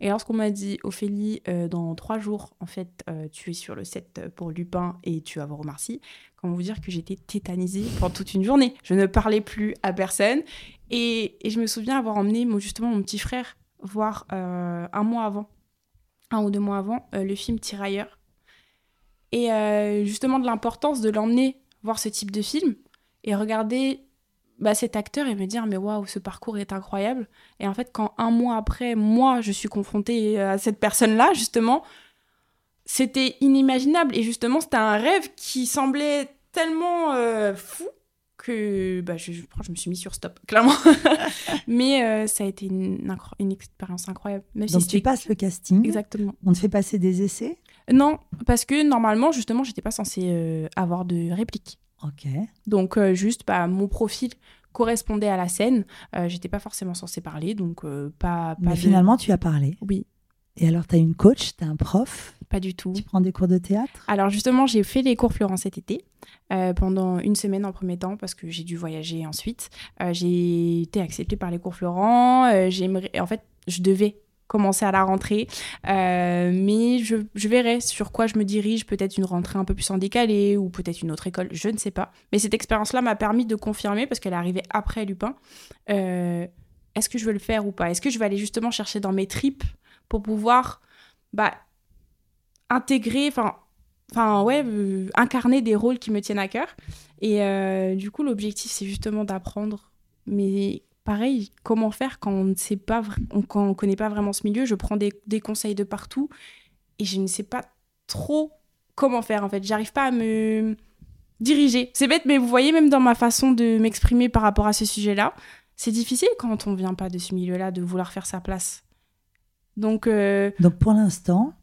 et lorsqu'on m'a dit Ophélie euh, dans trois jours en fait euh, tu es sur le set pour Lupin et tu vas voir Omar Sy comment vous dire que j'étais tétanisée pendant toute une journée je ne parlais plus à personne et, je me souviens avoir emmené justement mon petit frère voir euh, un mois avant un ou deux mois avant, le film Tirailleurs. Et justement de l'importance de l'emmener voir ce type de film et regarder bah, cet acteur et me dire mais waouh ce parcours est incroyable et en fait quand un mois après moi je suis confrontée à cette personne là justement c'était inimaginable et justement c'était un rêve qui semblait tellement euh, fou que bah, je, je, je, me suis mis sur stop, clairement. Mais euh, ça a été une, une expérience incroyable. Donc tu passes le casting. Exactement. On te fait passer des essais? Non, parce que normalement, justement, j'étais pas censée euh, avoir de réplique. Donc juste, bah, mon profil correspondait à la scène. j'étais pas forcément censée parler, donc pas, pas. Mais finalement, tu as parlé. Oui. Et alors, tu as une coach, tu as un prof? Pas du tout. Tu prends des cours de théâtre? Alors justement, j'ai fait les cours Florent cet été, euh, pendant une semaine en premier temps, parce que j'ai dû voyager ensuite. Euh, j'ai été acceptée par les cours Florent. Euh, en fait, je devais commencer à la rentrée, mais je, verrai sur quoi je me dirige, peut-être une rentrée un peu plus en décalé, ou peut-être une autre école, je ne sais pas. Mais cette expérience-là m'a permis de confirmer, parce qu'elle est arrivée après Lupin, est-ce que je veux le faire ou pas? Est-ce que je vais aller justement chercher dans mes tripes pour pouvoir bah, intégrer, enfin, ouais, euh, incarner des rôles qui me tiennent à cœur? Et euh, du coup, l'objectif, c'est justement d'apprendre. Mais pareil, comment faire quand on ne sait pas, quand on connaît pas vraiment ce milieu? Je prends des, des, conseils de partout et je ne sais pas trop comment faire en fait. J'arrive pas à me diriger. C'est bête, mais vous voyez même dans ma façon de m'exprimer par rapport à ce sujet-là, c'est difficile quand on vient pas de ce milieu-là de vouloir faire sa place. Donc, euh, Donc pour l'instant,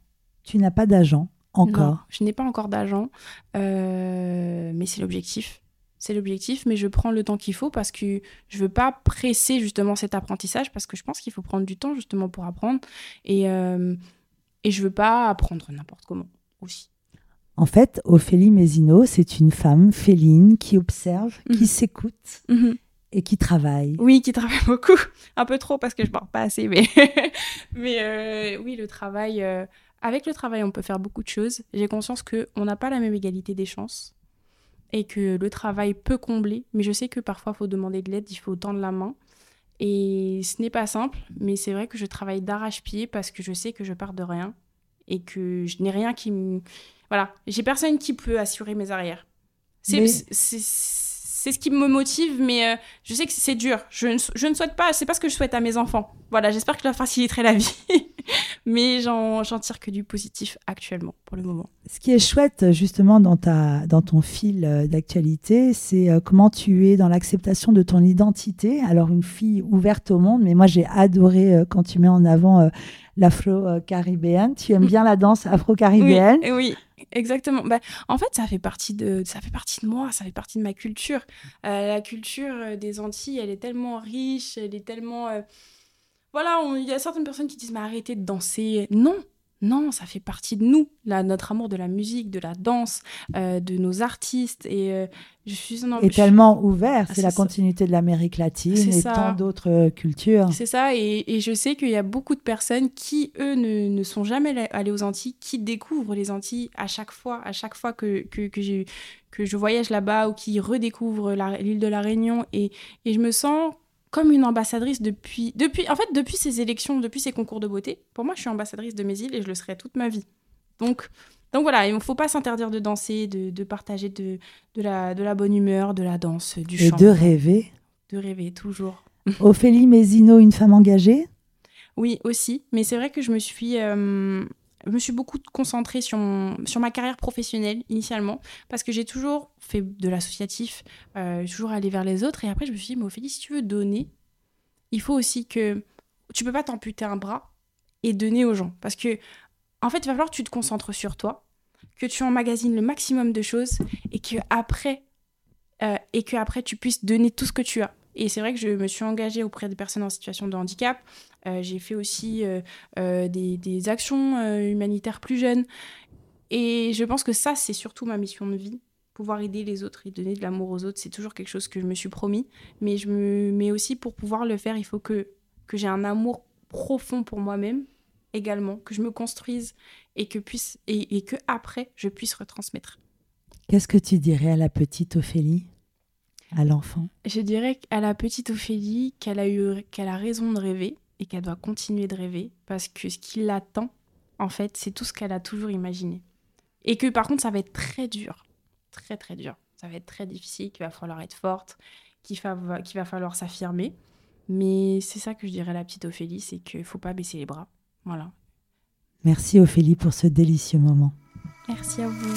tu n'as pas d'agent encore. Non, je n'ai pas encore d'agent, euh, mais c'est l'objectif. C'est l'objectif, mais je prends le temps qu'il faut parce que je veux pas presser justement cet apprentissage parce que je pense qu'il faut prendre du temps justement pour apprendre et euh, et je veux pas apprendre n'importe comment aussi. En fait, Ophélie Mézino, c'est une femme féline qui observe, qui mhm. s'écoute. Mhm et qui travaille. Oui, qui travaille beaucoup. Un peu trop parce que je parle pas assez, mais, mais euh, oui, le travail. Euh, avec le travail, on peut faire beaucoup de choses. J'ai conscience qu'on n'a pas la même égalité des chances et que le travail peut combler, mais je sais que parfois, il faut demander de l'aide, il faut tendre la main. Et ce n'est pas simple, mais c'est vrai que je travaille d'arrache-pied parce que je sais que je pars de rien et que je n'ai rien qui me. Voilà, j'ai personne qui peut assurer mes arrières. C'est c'est ce qui me motive, mais euh, je sais que c'est dur. Je ne, je ne, souhaite pas, c'est pas ce que je souhaite à mes enfants. Voilà, j'espère que je leur faciliterai la vie. mais j'en tire que du positif actuellement, pour le moment. Ce qui est chouette, justement, dans, ta, dans ton fil euh, d'actualité, c'est euh, comment tu es dans l'acceptation de ton identité. Alors, une fille ouverte au monde, mais moi, j'ai adoré quand tu mets en avant l'afro-caribéenne. Tu aimes mm. bien la danse afro-caribéenne? Oui, oui. Exactement. Bah, en fait, ça fait partie de, ça fait partie de moi, ça fait partie de ma culture. Euh, la culture euh, des Antilles, elle est tellement riche, elle est tellement, euh, voilà, il y a certaines personnes qui disent mais arrêtez de danser. Non, non, ça fait partie de nous, là, notre amour de la musique, de la danse, euh, de nos artistes. Et euh, je suis Et tellement ouvert, ah, c'est la continuité de l'Amérique latine et tant d'autres euh, cultures. C'est ça, et, je sais qu'il y a beaucoup de personnes qui, eux, ne, sont jamais allées aux Antilles, qui découvrent les Antilles à chaque fois, à chaque fois que, que, que, que je voyage là-bas ou qui redécouvrent l'île de la Réunion. Et, et je me sens comme une ambassadrice depuis, depuis, en fait, depuis ces élections, depuis ces concours de beauté. Pour moi, je suis ambassadrice de mes îles et je le serai toute ma vie. Donc, donc voilà, il ne faut pas s'interdire de danser, de, de partager de, de, la, de la bonne humeur, de la danse, du chant. Et de rêver. De rêver, toujours. Ophélie Mézino, une femme engagée? Oui, aussi. Mais c'est vrai que je me suis... Euh, je me suis beaucoup concentrée sur, ma carrière professionnelle initialement, parce que j'ai toujours fait de l'associatif, euh, toujours aller vers les autres. Et après, je me suis dit, mais Ophélie, si tu veux donner, il faut aussi que tu peux pas t'amputer un bras et donner aux gens. Parce que, en fait, il va falloir que tu te concentres sur toi, que tu emmagasines le maximum de choses et que après, euh, et que après tu puisses donner tout ce que tu as. Et c'est vrai que je me suis engagée auprès des personnes en situation de handicap. Euh, j'ai fait aussi euh, euh, des, actions humanitaires plus jeunes. Et je pense que ça, c'est surtout ma mission de vie. Pouvoir aider les autres et donner de l'amour aux autres, c'est toujours quelque chose que je me suis promis. Mais, je me... Mais aussi, pour pouvoir le faire, il faut que, que j'ai un amour profond pour moi-même également, que je me construise et que, puisse... et, et que après, je puisse retransmettre. Qu'est-ce que tu dirais à la petite Ophélie? À l'enfant Je dirais à la petite Ophélie qu'elle a eu qu'elle a raison de rêver et qu'elle doit continuer de rêver parce que ce qui l'attend, en fait, c'est tout ce qu'elle a toujours imaginé. Et que par contre, ça va être très dur. Très, très dur. Ça va être très difficile, qu'il va falloir être forte, qu'il va, qu'il va falloir s'affirmer. Mais c'est ça que je dirais à la petite Ophélie, c'est qu'il ne faut pas baisser les bras. Voilà. Merci Ophélie pour ce délicieux moment. Merci à vous.